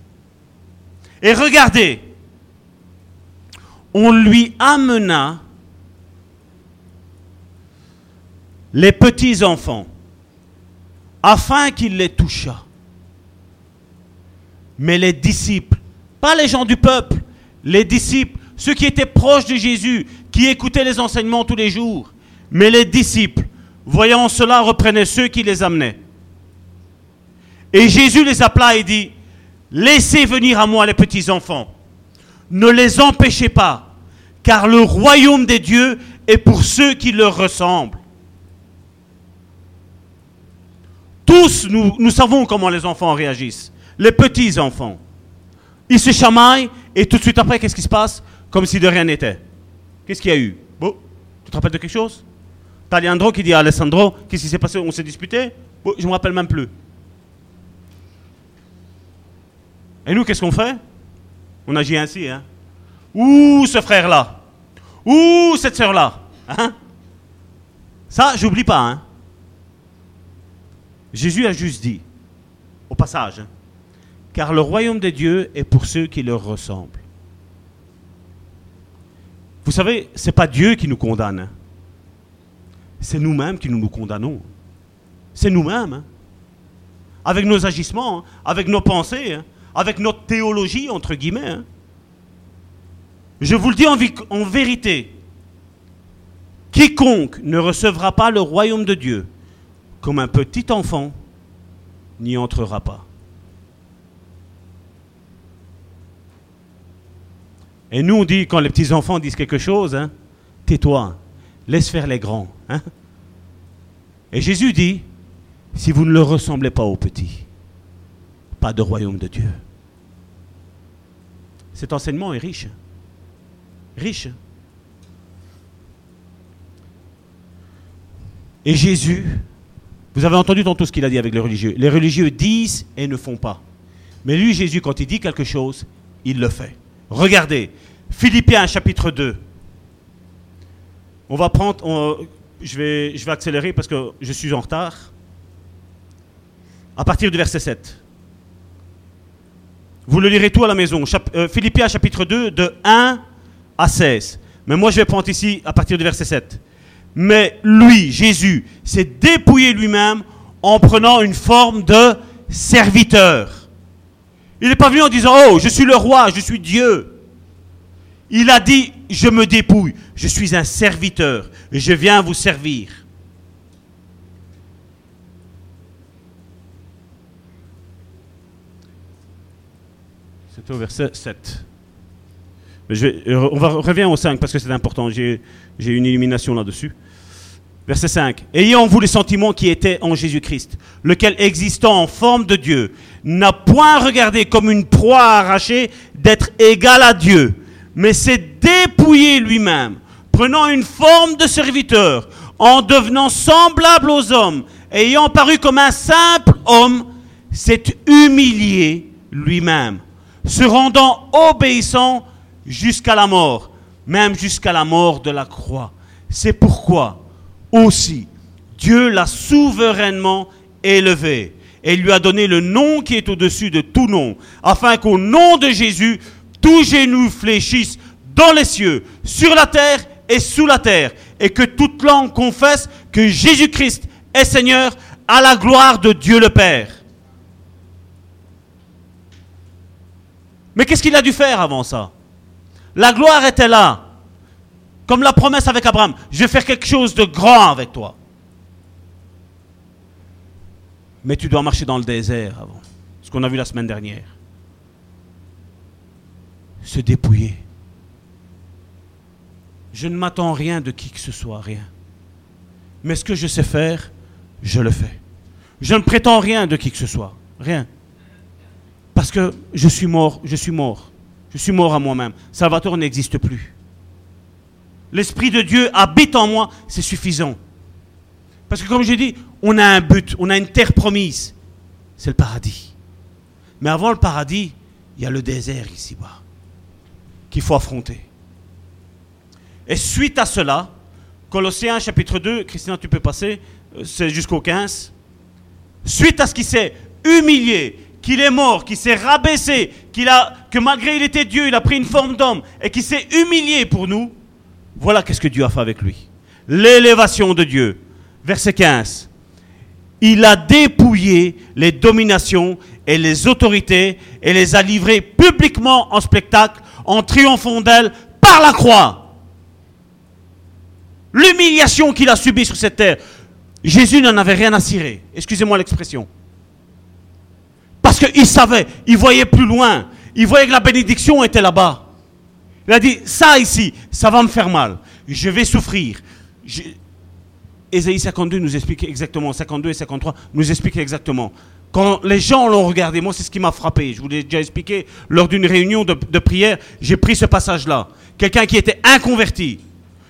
Et regardez, on lui amena les petits-enfants afin qu'il les touchât. Mais les disciples, pas les gens du peuple, les disciples, ceux qui étaient proches de Jésus, qui écoutaient les enseignements tous les jours, mais les disciples, voyant cela, reprenaient ceux qui les amenaient. Et Jésus les appela et dit, laissez venir à moi les petits-enfants, ne les empêchez pas, car le royaume des dieux est pour ceux qui leur ressemblent. Tous, nous, nous savons comment les enfants réagissent. Les petits enfants. Ils se chamaillent et tout de suite après, qu'est-ce qui se passe? Comme si de rien n'était. Qu'est-ce qu'il y a eu? Bon, Tu te rappelles de quelque chose? T'as Leandro qui dit à Alessandro, qu'est-ce qui s'est passé? On s'est disputé? Je ne me rappelle même plus. Et nous, qu'est-ce qu'on fait? On agit ainsi, hein Ouh, ce frère-là. Ouh, cette sœur-là. Hein? Ça, j'oublie pas. Hein Jésus a juste dit, au passage, hein, car le royaume de Dieu est pour ceux qui leur ressemblent. Vous savez, ce n'est pas Dieu qui nous condamne. Hein. C'est nous-mêmes qui nous nous condamnons. C'est nous-mêmes. Hein. Avec nos agissements, avec nos pensées, avec notre théologie, entre guillemets. Je vous le dis en vérité, quiconque ne recevra pas le royaume de Dieu comme un petit enfant n'y entrera pas. Et nous, on dit, quand les petits enfants disent quelque chose, hein, tais-toi, laisse faire les grands. hein. Et Jésus dit, si vous ne le ressemblez pas aux petits, pas de royaume de Dieu. Cet enseignement est riche. Riche. Et Jésus, vous avez entendu tantôt ce qu'il a dit avec les religieux. Les religieux disent et ne font pas. Mais lui, Jésus, quand il dit quelque chose, il le fait. Regardez, Philippiens chapitre 2. On va prendre, je, vais, je vais accélérer parce que je suis en retard. À partir du verset 7. Vous le lirez tout à la maison. Euh, Philippiens chapitre 2, de 1 à 16. Mais moi, je vais prendre ici à partir du verset 7. Mais lui, Jésus, s'est dépouillé lui-même en prenant une forme de serviteur. Il n'est pas venu en disant, oh, je suis le roi, je suis Dieu. Il a dit, je me dépouille, je suis un serviteur, je viens vous servir. C'était au verset 7. Mais je vais- euh, on va, revient au 5 parce que c'est important, j'ai une illumination là-dessus. Verset 5. Ayant vous les sentiments qui étaient en Jésus-Christ, lequel existant en forme de Dieu, n'a point regardé comme une proie arrachée d'être égal à Dieu, mais s'est dépouillé lui-même, prenant une forme de serviteur, en devenant semblable aux hommes, ayant paru comme un simple homme, s'est humilié lui-même, se rendant obéissant jusqu'à la mort, même jusqu'à la mort de la croix. C'est pourquoi aussi Dieu l'a souverainement élevé et lui a donné le nom qui est au-dessus de tout nom, afin qu'au nom de Jésus, tout genou fléchisse dans les cieux, sur la terre et sous la terre, et que toute langue confesse que Jésus-Christ est Seigneur à la gloire de Dieu le Père. Mais qu'est-ce qu'il a dû faire avant ça? La gloire était là. Comme la promesse avec Abraham, je vais faire quelque chose de grand avec toi. Mais tu dois marcher dans le désert avant. Ce qu'on a vu la semaine dernière. Se dépouiller. Je ne m'attends rien de qui que ce soit, rien. Mais ce que je sais faire, je le fais. Je ne prétends rien de qui que ce soit, rien. Parce que je suis mort, je suis mort. Je suis mort à moi-même. Salvatore n'existe plus. L'Esprit de Dieu habite en moi, c'est suffisant. Parce que comme j'ai dit, on a un but, on a une terre promise. C'est le paradis. Mais avant le paradis, il y a le désert ici-bas qu'il faut affronter. Et suite à cela, Colossiens chapitre 2, Christina, tu peux passer, euh, c'est jusqu'au 15. Suite à ce qu'il s'est humilié, qu'il est mort, qu'il s'est rabaissé, qu'il a, que malgré il était Dieu, il a pris une forme d'homme et qu'il s'est humilié pour nous, voilà qu'est-ce que Dieu a fait avec lui. L'élévation de Dieu. Verset 15. Il a dépouillé les dominations et les autorités et les a livrées publiquement en spectacle en triomphant d'elles par la croix. L'humiliation qu'il a subie sur cette terre, Jésus n'en avait rien à cirer. Excusez-moi l'expression. Parce qu'il savait, il voyait plus loin. Il voyait que la bénédiction était là-bas. Il a dit, ça ici, ça va me faire mal. Je vais souffrir. Ésaïe 52 nous explique exactement, 52 et 53 nous expliquent exactement. Quand les gens l'ont regardé, moi c'est ce qui m'a frappé. Je vous l'ai déjà expliqué lors d'une réunion de, de prière, j'ai pris ce passage-là. Quelqu'un qui était inconverti.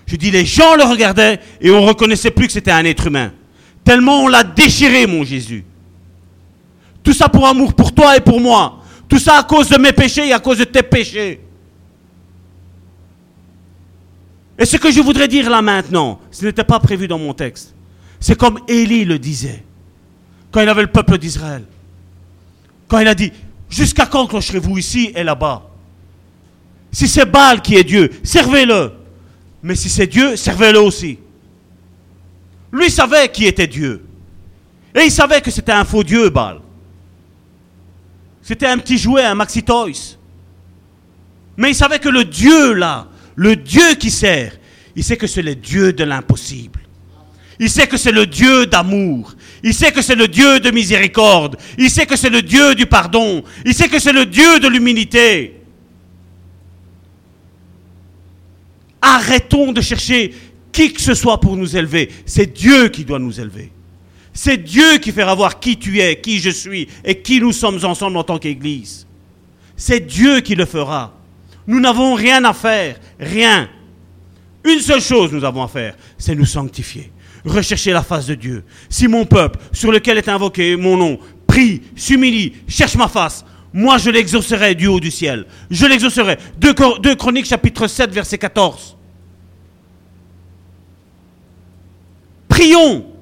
Je dis, les gens le regardaient et on reconnaissait plus que c'était un être humain. Tellement on l'a déchiré, mon Jésus. Tout ça pour amour pour toi et pour moi. Tout ça à cause de mes péchés et à cause de tes péchés. Et ce que je voudrais dire là maintenant, ce n'était pas prévu dans mon texte. C'est comme Élie le disait, quand il avait le peuple d'Israël. Quand il a dit, jusqu'à quand clocherez-vous ici et là-bas? Si c'est Baal qui est Dieu, servez-le. Mais si c'est Dieu, servez-le aussi. Lui savait qui était Dieu. Et il savait que c'était un faux Dieu, Baal. C'était un petit jouet, un maxi toys. Mais il savait que le Dieu là, le Dieu qui sert, il sait que c'est le Dieu de l'impossible. Il sait que c'est le Dieu d'amour. Il sait que c'est le Dieu de miséricorde. Il sait que c'est le Dieu du pardon. Il sait que c'est le Dieu de l'humilité. Arrêtons de chercher qui que ce soit pour nous élever. C'est Dieu qui doit nous élever. C'est Dieu qui fera voir qui tu es, qui je suis et qui nous sommes ensemble en tant qu'Église. C'est Dieu qui le fera. Nous n'avons rien à faire, rien. Une seule chose nous avons à faire, c'est nous sanctifier, rechercher la face de Dieu. Si mon peuple, sur lequel est invoqué mon nom, prie, s'humilie, cherche ma face, moi je l'exaucerai du haut du ciel. Je l'exaucerai. 2 Chroniques chapitre 7 verset 14. Prions.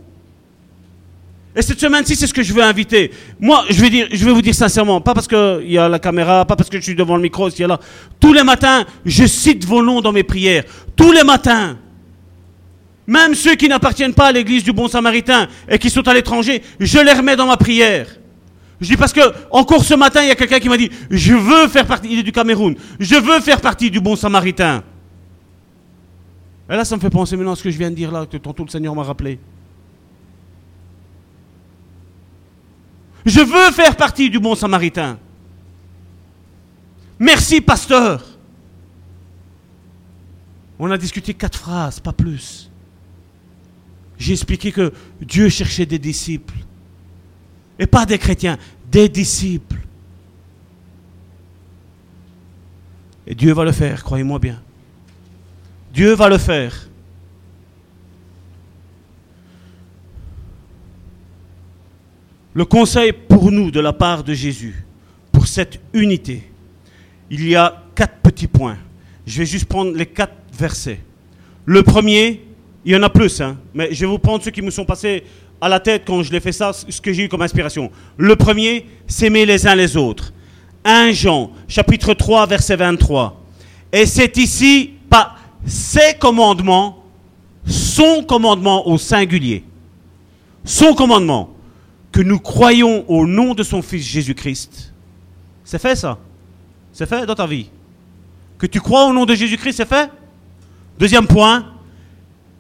Et cette semaine-ci, c'est ce que je veux inviter. Moi, je vais, vous dire sincèrement, pas parce qu'il y a la caméra, pas parce que je suis devant le micro, a là. Tous les matins, je cite vos noms dans mes prières. Tous les matins. Même ceux qui n'appartiennent pas à l'église du bon samaritain et qui sont à l'étranger, je les remets dans ma prière. Je dis parce que, encore ce matin, il y a quelqu'un qui m'a dit, je veux faire partie, il est du Cameroun, je veux faire partie du bon samaritain. Et là, ça me fait penser maintenant à ce que je viens de dire là, que tantôt le Seigneur m'a rappelé. Je veux faire partie du bon samaritain. Merci, pasteur. On a discuté quatre phrases, pas plus. J'ai expliqué que Dieu cherchait des disciples. Et pas des chrétiens, des disciples. Et Dieu va le faire, croyez-moi bien. Dieu va le faire. Le conseil pour nous de la part de Jésus, pour cette unité, il y a quatre petits points. Je vais juste prendre les quatre versets. Le premier, il y en a plus, hein, mais je vais vous prendre ceux qui me sont passés à la tête quand je l'ai fait ça, ce que j'ai eu comme inspiration. Le premier, s'aimer les uns les autres. 1 Jean, chapitre 3, verset 23. Et c'est ici, pas ses commandements, son commandement au singulier. Son commandement que nous croyons au nom de son Fils Jésus-Christ. C'est fait ça? C'est fait dans ta vie? Que tu crois au nom de Jésus-Christ, c'est fait? Deuxième point,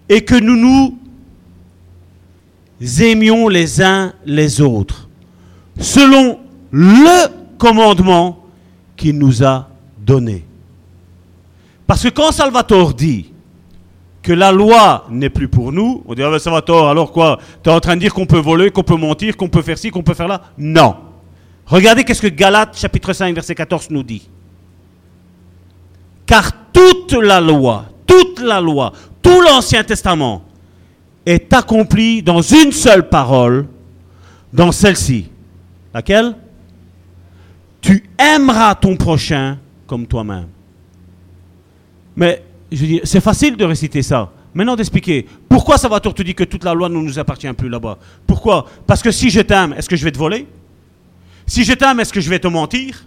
et que nous nous aimions les uns les autres, selon le commandement qu'il nous a donné. Parce que quand Salvatore dit, que la loi n'est plus pour nous, on dirait, ah ben, ça va tort, alors quoi? Tu es en train de dire qu'on peut voler, qu'on peut mentir, qu'on peut faire ci, qu'on peut faire là? Non. Regardez qu'est-ce que Galates chapitre 5 verset 14 nous dit. Car toute la loi, toute la loi, tout l'Ancien Testament est accompli dans une seule parole, dans celle-ci. Laquelle? Tu aimeras ton prochain comme toi-même. Mais je dis, c'est facile de réciter ça. Maintenant d'expliquer pourquoi ça va te dire que toute la loi ne nous appartient plus là-bas? Pourquoi? Parce que si je t'aime, est-ce que je vais te voler? Si je t'aime, est-ce que je vais te mentir?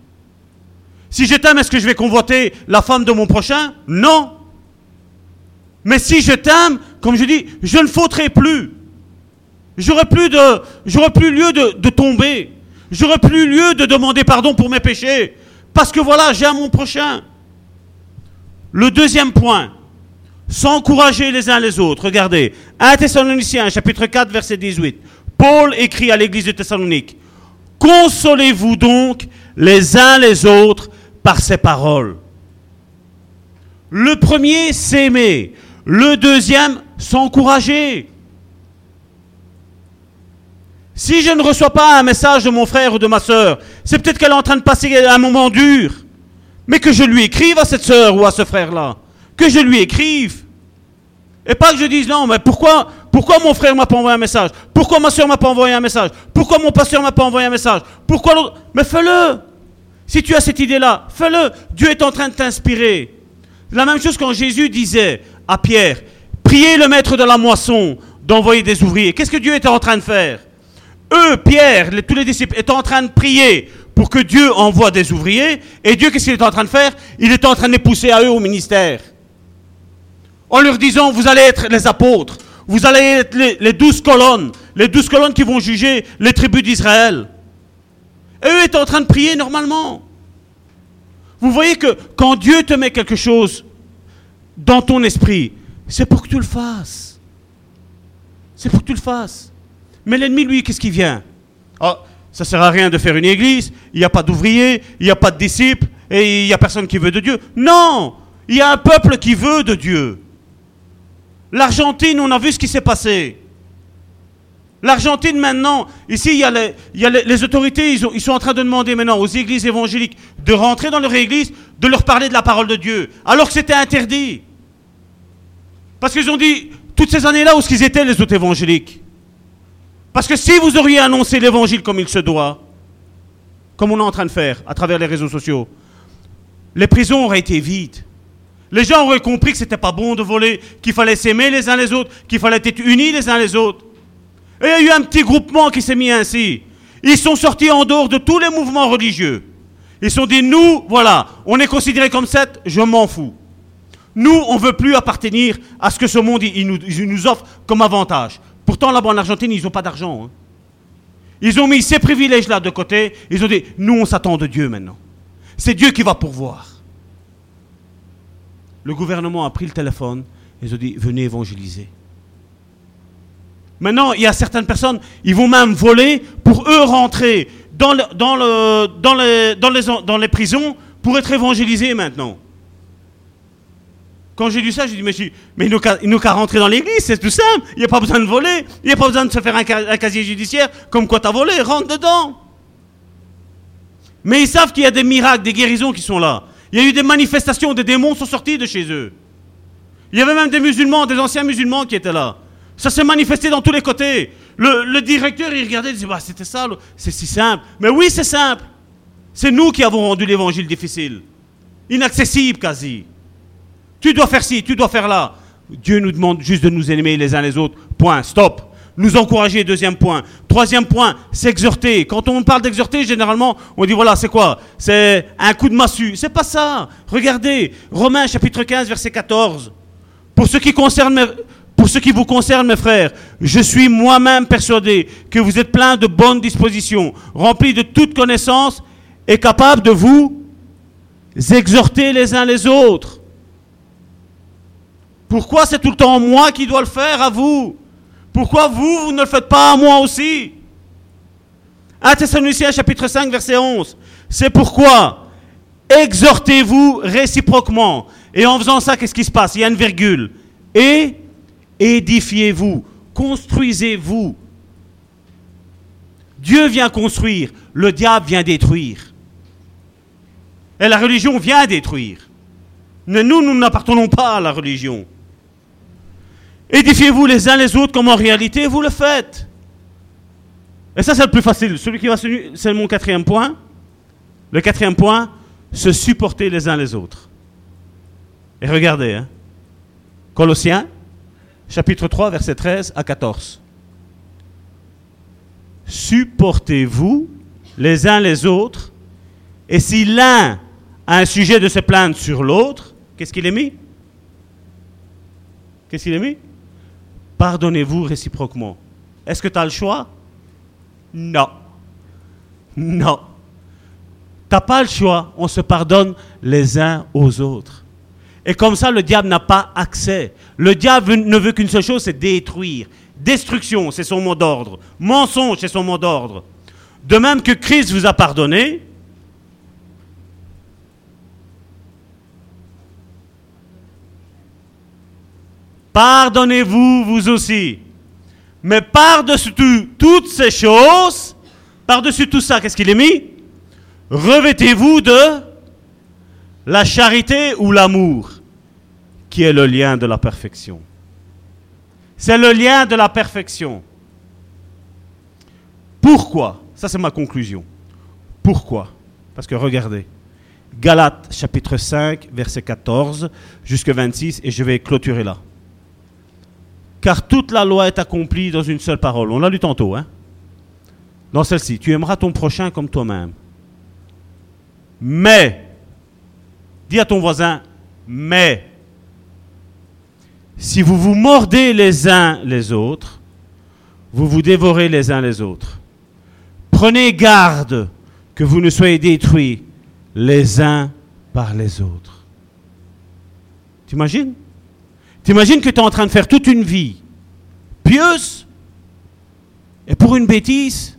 Si je t'aime, est-ce que je vais convoiter la femme de mon prochain? Non. Mais si je t'aime, comme je dis, je ne fauterai plus. J'aurai plus plus lieu de, de tomber. J'aurai plus lieu de demander pardon pour mes péchés. Parce que voilà, j'aime mon prochain. Le deuxième point, s'encourager les uns les autres. Regardez, 1 Thessaloniciens, chapitre 4, verset 18. Paul écrit à l'église de Thessalonique, Consolez-vous donc les uns les autres par ces paroles. Le premier, s'aimer. Le deuxième, s'encourager. Si je ne reçois pas un message de mon frère ou de ma soeur, c'est peut-être qu'elle est en train de passer un moment dur. Mais que je lui écrive à cette sœur ou à ce frère-là. Que je lui écrive. Et pas que je dise non, mais pourquoi, pourquoi mon frère m'a pas envoyé un message? Pourquoi ma soeur m'a pas envoyé un message? Pourquoi mon pasteur m'a pas envoyé un message? Pourquoi l'autre? Mais fais-le Si tu as cette idée-là, fais-le. Dieu est en train de t'inspirer. La même chose quand Jésus disait à Pierre, priez le maître de la moisson d'envoyer des ouvriers. Qu'est-ce que Dieu était en train de faire? Eux, Pierre, tous les disciples, étaient en train de prier pour que Dieu envoie des ouvriers. Et Dieu, qu'est-ce qu'il est en train de faire? Il est en train de les pousser à eux au ministère. En leur disant, vous allez être les apôtres, vous allez être les, douze colonnes, les douze colonnes qui vont juger les tribus d'Israël. Et eux étaient en train de prier normalement. Vous voyez que quand Dieu te met quelque chose dans ton esprit, c'est pour que tu le fasses. C'est pour que tu le fasses. Mais l'ennemi, lui, qu'est-ce qui vient? Ah, Ça ne sert à rien de faire une église, il n'y a pas d'ouvriers, il n'y a pas de disciples, et il n'y a personne qui veut de Dieu. Non Il y a un peuple qui veut de Dieu. L'Argentine, on a vu ce qui s'est passé. L'Argentine maintenant, ici il y a les, autorités, ils, ils, sont en train de demander maintenant aux églises évangéliques de rentrer dans leur église, de leur parler de la parole de Dieu, alors que c'était interdit. Parce qu'ils ont dit, toutes ces années-là, où ce qu'ils étaient les autres évangéliques? Parce que si vous auriez annoncé l'évangile comme il se doit, comme on est en train de faire à travers les réseaux sociaux, les prisons auraient été vides. Les gens auraient compris que c'était pas bon de voler, qu'il fallait s'aimer les uns les autres, qu'il fallait être unis les uns les autres. Et il y a eu un petit groupement qui s'est mis ainsi. Ils sont sortis en dehors de tous les mouvements religieux. Ils sont dit, nous, voilà, on est considérés comme sept, je m'en fous. Nous, on ne veut plus appartenir à ce que ce monde nous, offre comme avantage. Pourtant, là-bas en Argentine, ils n'ont pas d'argent. Hein. Ils ont mis ces privilèges-là de côté. Ils ont dit, nous, on s'attend de Dieu maintenant. C'est Dieu qui va pourvoir. Le gouvernement a pris le téléphone. Ils ont dit, venez évangéliser. Maintenant, il y a certaines personnes, ils vont même voler pour eux rentrer dans, dans, le, dans, les, dans, les, dans les prisons pour être évangélisés maintenant. Quand j'ai lu ça, j'ai dit, mais, il nous qu'à rentrer dans l'église, c'est tout simple. Il n'y a pas besoin de voler, il n'y a pas besoin de se faire un, casier judiciaire comme quoi tu as volé, rentre dedans. Mais ils savent qu'il y a des miracles, des guérisons qui sont là. Il y a eu des manifestations, des démons sont sortis de chez eux. Il y avait même des musulmans, des anciens musulmans qui étaient là. Ça s'est manifesté dans tous les côtés. Le, directeur, il regardait, il disait, bah, c'était ça, c'est si simple. Mais oui, c'est simple. C'est nous qui avons rendu l'évangile difficile. Inaccessible quasi. Tu dois faire ci, tu dois faire là. Dieu nous demande juste de nous aimer les uns les autres. Point, stop. Nous encourager, deuxième point. Troisième point, s'exhorter. Quand on parle d'exhorter, généralement, on dit voilà, c'est quoi? C'est un coup de massue. C'est pas ça. Regardez, Romains chapitre 15, verset 14. Pour ce qui concerne pour ce qui vous concerne, mes frères, je suis moi-même persuadé que vous êtes plein de bonnes dispositions, remplis de toute connaissance et capables de vous exhorter les uns les autres. Pourquoi c'est tout le temps moi qui dois le faire à vous? Pourquoi vous, vous ne le faites pas à moi aussi? 1 Thessaloniciens chapitre 5 verset 11. C'est pourquoi exhortez-vous réciproquement. Et en faisant ça, qu'est-ce qui se passe? Il y a une virgule. Et édifiez-vous, construisez-vous. Dieu vient construire, le diable vient détruire. Et la religion vient détruire. Mais nous, nous n'appartenons pas à la religion. Édifiez-vous les uns les autres comme en réalité vous le faites. Et ça, c'est le plus facile. Celui qui va c'est mon quatrième point. Le quatrième point, se supporter les uns les autres. Et regardez, hein. Colossiens, chapitre 3, verset 13 à 14. Supportez-vous les uns les autres, et si l'un a un sujet de se plaindre sur l'autre, qu'est-ce qu'il est mis? Qu'est-ce qu'il est mis? Pardonnez-vous réciproquement. Est-ce que tu as le choix? Non. Non. Tu pas le choix. On se pardonne les uns aux autres. Et comme ça, le diable n'a pas accès. Le diable ne veut qu'une seule chose, c'est détruire. Destruction, c'est son mot d'ordre. Mensonge, c'est son mot d'ordre. De même que Christ vous a pardonné, Pardonnez-vous vous aussi. Mais par-dessus toutes ces choses, par-dessus tout ça, qu'est-ce qu'il est mis? Revêtez-vous de la charité ou l'amour, qui est le lien de la perfection. C'est le lien de la perfection. Pourquoi? Ça, c'est ma conclusion. Pourquoi? Parce que regardez, Galates chapitre 5, verset 14 jusqu'à 26, et je vais clôturer là car toute la loi est accomplie dans une seule parole. On l'a lu tantôt, hein Dans celle-ci, tu aimeras ton prochain comme toi-même. Mais, dis à ton voisin, mais, si vous vous mordez les uns les autres, vous vous dévorez les uns les autres. Prenez garde que vous ne soyez détruits les uns par les autres. T'imagines? T'imagines que tu es en train de faire toute une vie pieuse et pour une bêtise,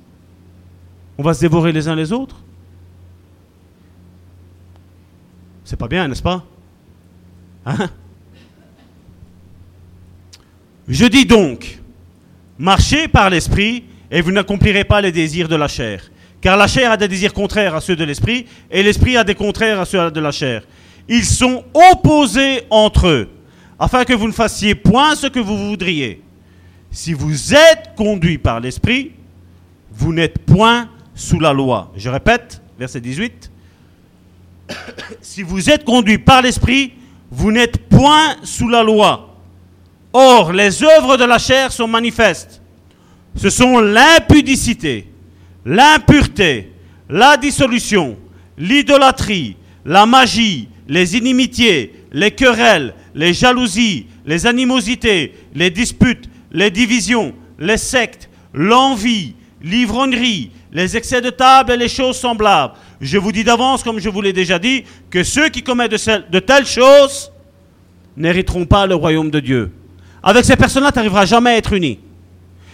on va se dévorer les uns les autres? C'est pas bien, n'est-ce pas? Hein? Je dis donc, marchez par l'esprit et vous n'accomplirez pas les désirs de la chair. Car la chair a des désirs contraires à ceux de l'esprit et l'esprit a des contraires à ceux de la chair. Ils sont opposés entre eux, afin que vous ne fassiez point ce que vous voudriez. Si vous êtes conduit par l'esprit, vous n'êtes point sous la loi. Je répète, verset 18. *coughs* si vous êtes conduit par l'esprit, vous n'êtes point sous la loi. Or, les œuvres de la chair sont manifestes. Ce sont l'impudicité, l'impureté, la dissolution, l'idolâtrie, la magie, les inimitiés, les querelles, les jalousies, les animosités, les disputes, les divisions, les sectes, l'envie, l'ivrognerie, les excès de table et les choses semblables. Je vous dis d'avance, comme je vous l'ai déjà dit, que ceux qui commettent de, de telles choses n'hériteront pas le royaume de Dieu. Avec ces personnes-là, tu n'arriveras jamais à être uni.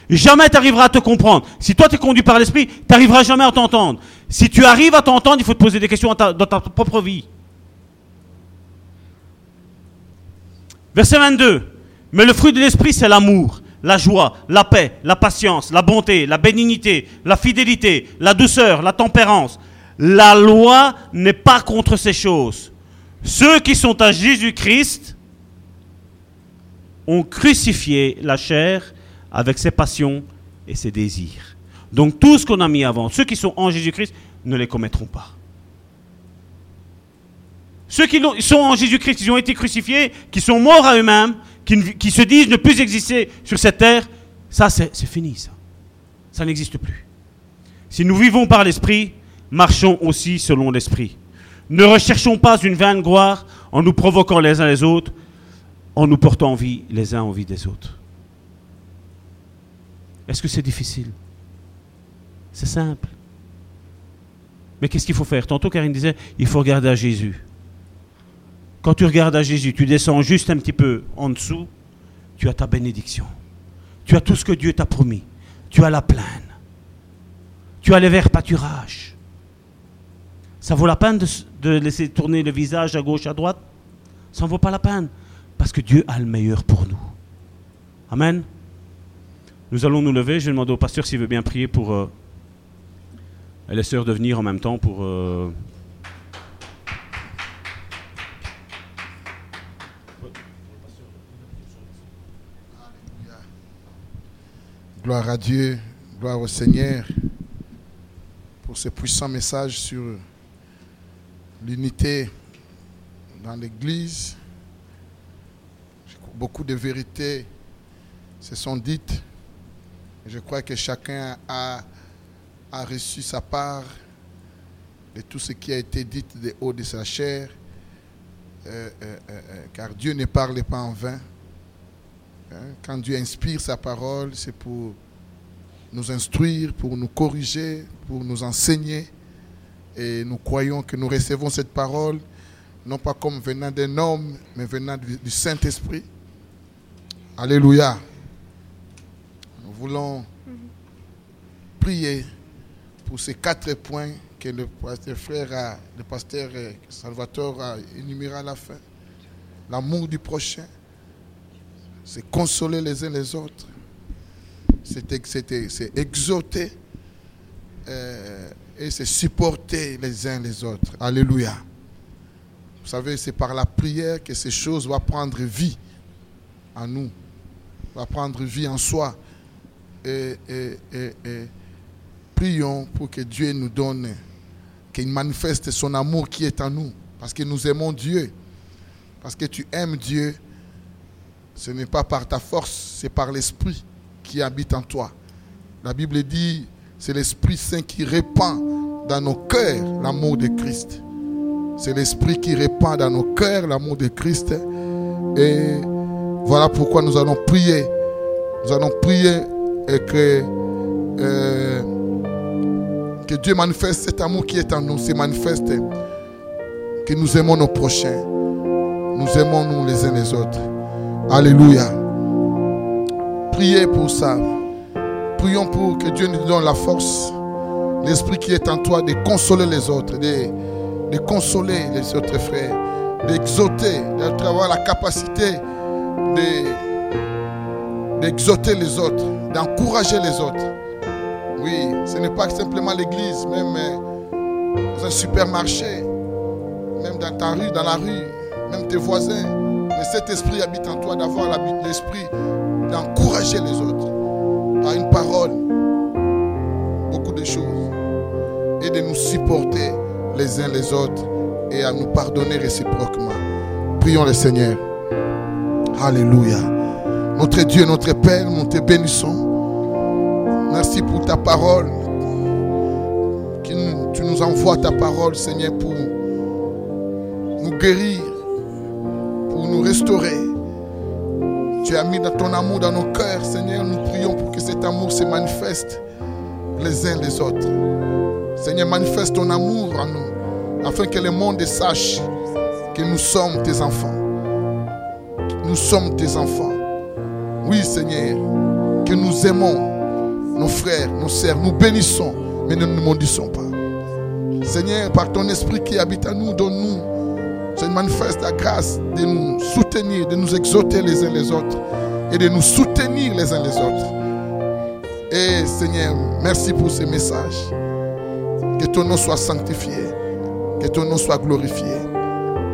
Jamais tu arriveras à te comprendre. Si toi tu es conduit par l'esprit, tu n'arriveras jamais à t'entendre. Si tu arrives à t'entendre, il faut te poser des questions dans ta propre vie. Verset 22. Mais le fruit de l'esprit, c'est l'amour, la joie, la paix, la patience, la bonté, la bénignité, la fidélité, la douceur, la tempérance. La loi n'est pas contre ces choses. Ceux qui sont à Jésus-Christ ont crucifié la chair avec ses passions et ses désirs. Donc tout ce qu'on a mis avant, ceux qui sont en Jésus-Christ, ne les commettront pas. Ceux qui sont en Jésus-Christ, qui ont été crucifiés, qui sont morts à eux-mêmes, qui, se disent ne plus exister sur cette terre, ça c'est fini, ça. Ça n'existe plus. Si nous vivons par l'Esprit, marchons aussi selon l'Esprit. Ne recherchons pas une vaine gloire en nous provoquant les uns les autres, en nous portant en vie les uns en vie des autres. Est-ce que c'est difficile? C'est simple. Mais qu'est-ce qu'il faut faire? Tantôt, Karine disait, il faut regarder à Jésus. Quand tu regardes à Jésus, tu descends juste un petit peu en dessous, tu as ta bénédiction. Tu as tout ce que Dieu t'a promis. Tu as la plaine. Tu as les verts pâturages. Ça vaut la peine de, laisser tourner le visage à gauche, à droite? Ça ne vaut pas la peine. Parce que Dieu a le meilleur pour nous. Amen. Nous allons nous lever. Je vais demander au pasteur s'il veut bien prier pour euh, les sœurs de venir en même temps pour... Euh, Gloire à Dieu, gloire au Seigneur pour ce puissant message sur l'unité dans l'Église. Beaucoup de vérités se sont dites je crois que chacun a, a reçu sa part de tout ce qui a été dit de haut de sa chair, euh, euh, euh, car Dieu ne parle pas en vain. Hein, quand Dieu inspire sa parole, c'est pour nous instruire, pour nous corriger, pour nous enseigner. Et nous croyons que nous recevons cette parole, non pas comme venant d'un homme, mais venant du Saint-Esprit. Alléluia voulons prier pour ces quatre points que le pasteur frère, le pasteur Salvatore a énuméré à la fin. L'amour du prochain, c'est consoler les uns les autres, c'est exhorter euh, et c'est supporter les uns les autres. Alléluia. Vous savez, c'est par la prière que ces choses vont prendre vie en nous, vont prendre vie en soi et, prions pour que Dieu nous donne, qu'il manifeste son amour qui est en nous. Parce que nous aimons Dieu. Parce que tu aimes Dieu. Ce n'est pas par ta force, c'est par l'Esprit qui habite en toi. La Bible dit, c'est l'Esprit Saint qui répand dans nos cœurs l'amour de Christ. C'est l'Esprit qui répand dans nos cœurs l'amour de Christ. Et voilà pourquoi nous allons prier. Nous allons prier et que, euh, que Dieu manifeste cet amour qui est en nous, se manifeste que nous aimons nos prochains. Nous aimons nous les uns les autres. Alléluia. Priez pour ça. Prions pour que Dieu nous donne la force, l'esprit qui est en toi de consoler les autres, de, de consoler les autres frères, d'exhorter, d'avoir la capacité d'exhorter les autres, d'encourager les autres. Oui, ce n'est pas simplement l'église, même euh, dans un supermarché, même dans ta rue, dans la rue, même tes voisins. Mais cet esprit habite en toi d'avoir l'esprit d'encourager les autres par une parole, beaucoup de choses, et de nous supporter les uns les autres et à nous pardonner réciproquement. Prions le Seigneur. Alléluia. Notre Dieu, notre Père, nous te bénissons. Merci pour ta parole. Tu nous envoies ta parole, Seigneur, pour nous guérir, nous restaurer. Tu as mis ton amour dans nos cœurs, Seigneur. Nous prions pour que cet amour se manifeste les uns les autres. Seigneur, manifeste ton amour en nous, afin que le monde sache que nous sommes tes enfants. Nous sommes tes enfants. Oui, Seigneur, que nous aimons nos frères, nos sœurs, nous bénissons, mais ne nous maudissons pas. Seigneur, par ton esprit qui habite en nous, donne-nous, Seigneur, manifeste la grâce de nous soutenir, de nous exhorter les uns les autres et de nous soutenir les uns les autres. Et Seigneur, merci pour ces messages. Que ton nom soit sanctifié, que ton nom soit glorifié.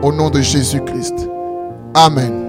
Au nom de Jésus-Christ. Amen.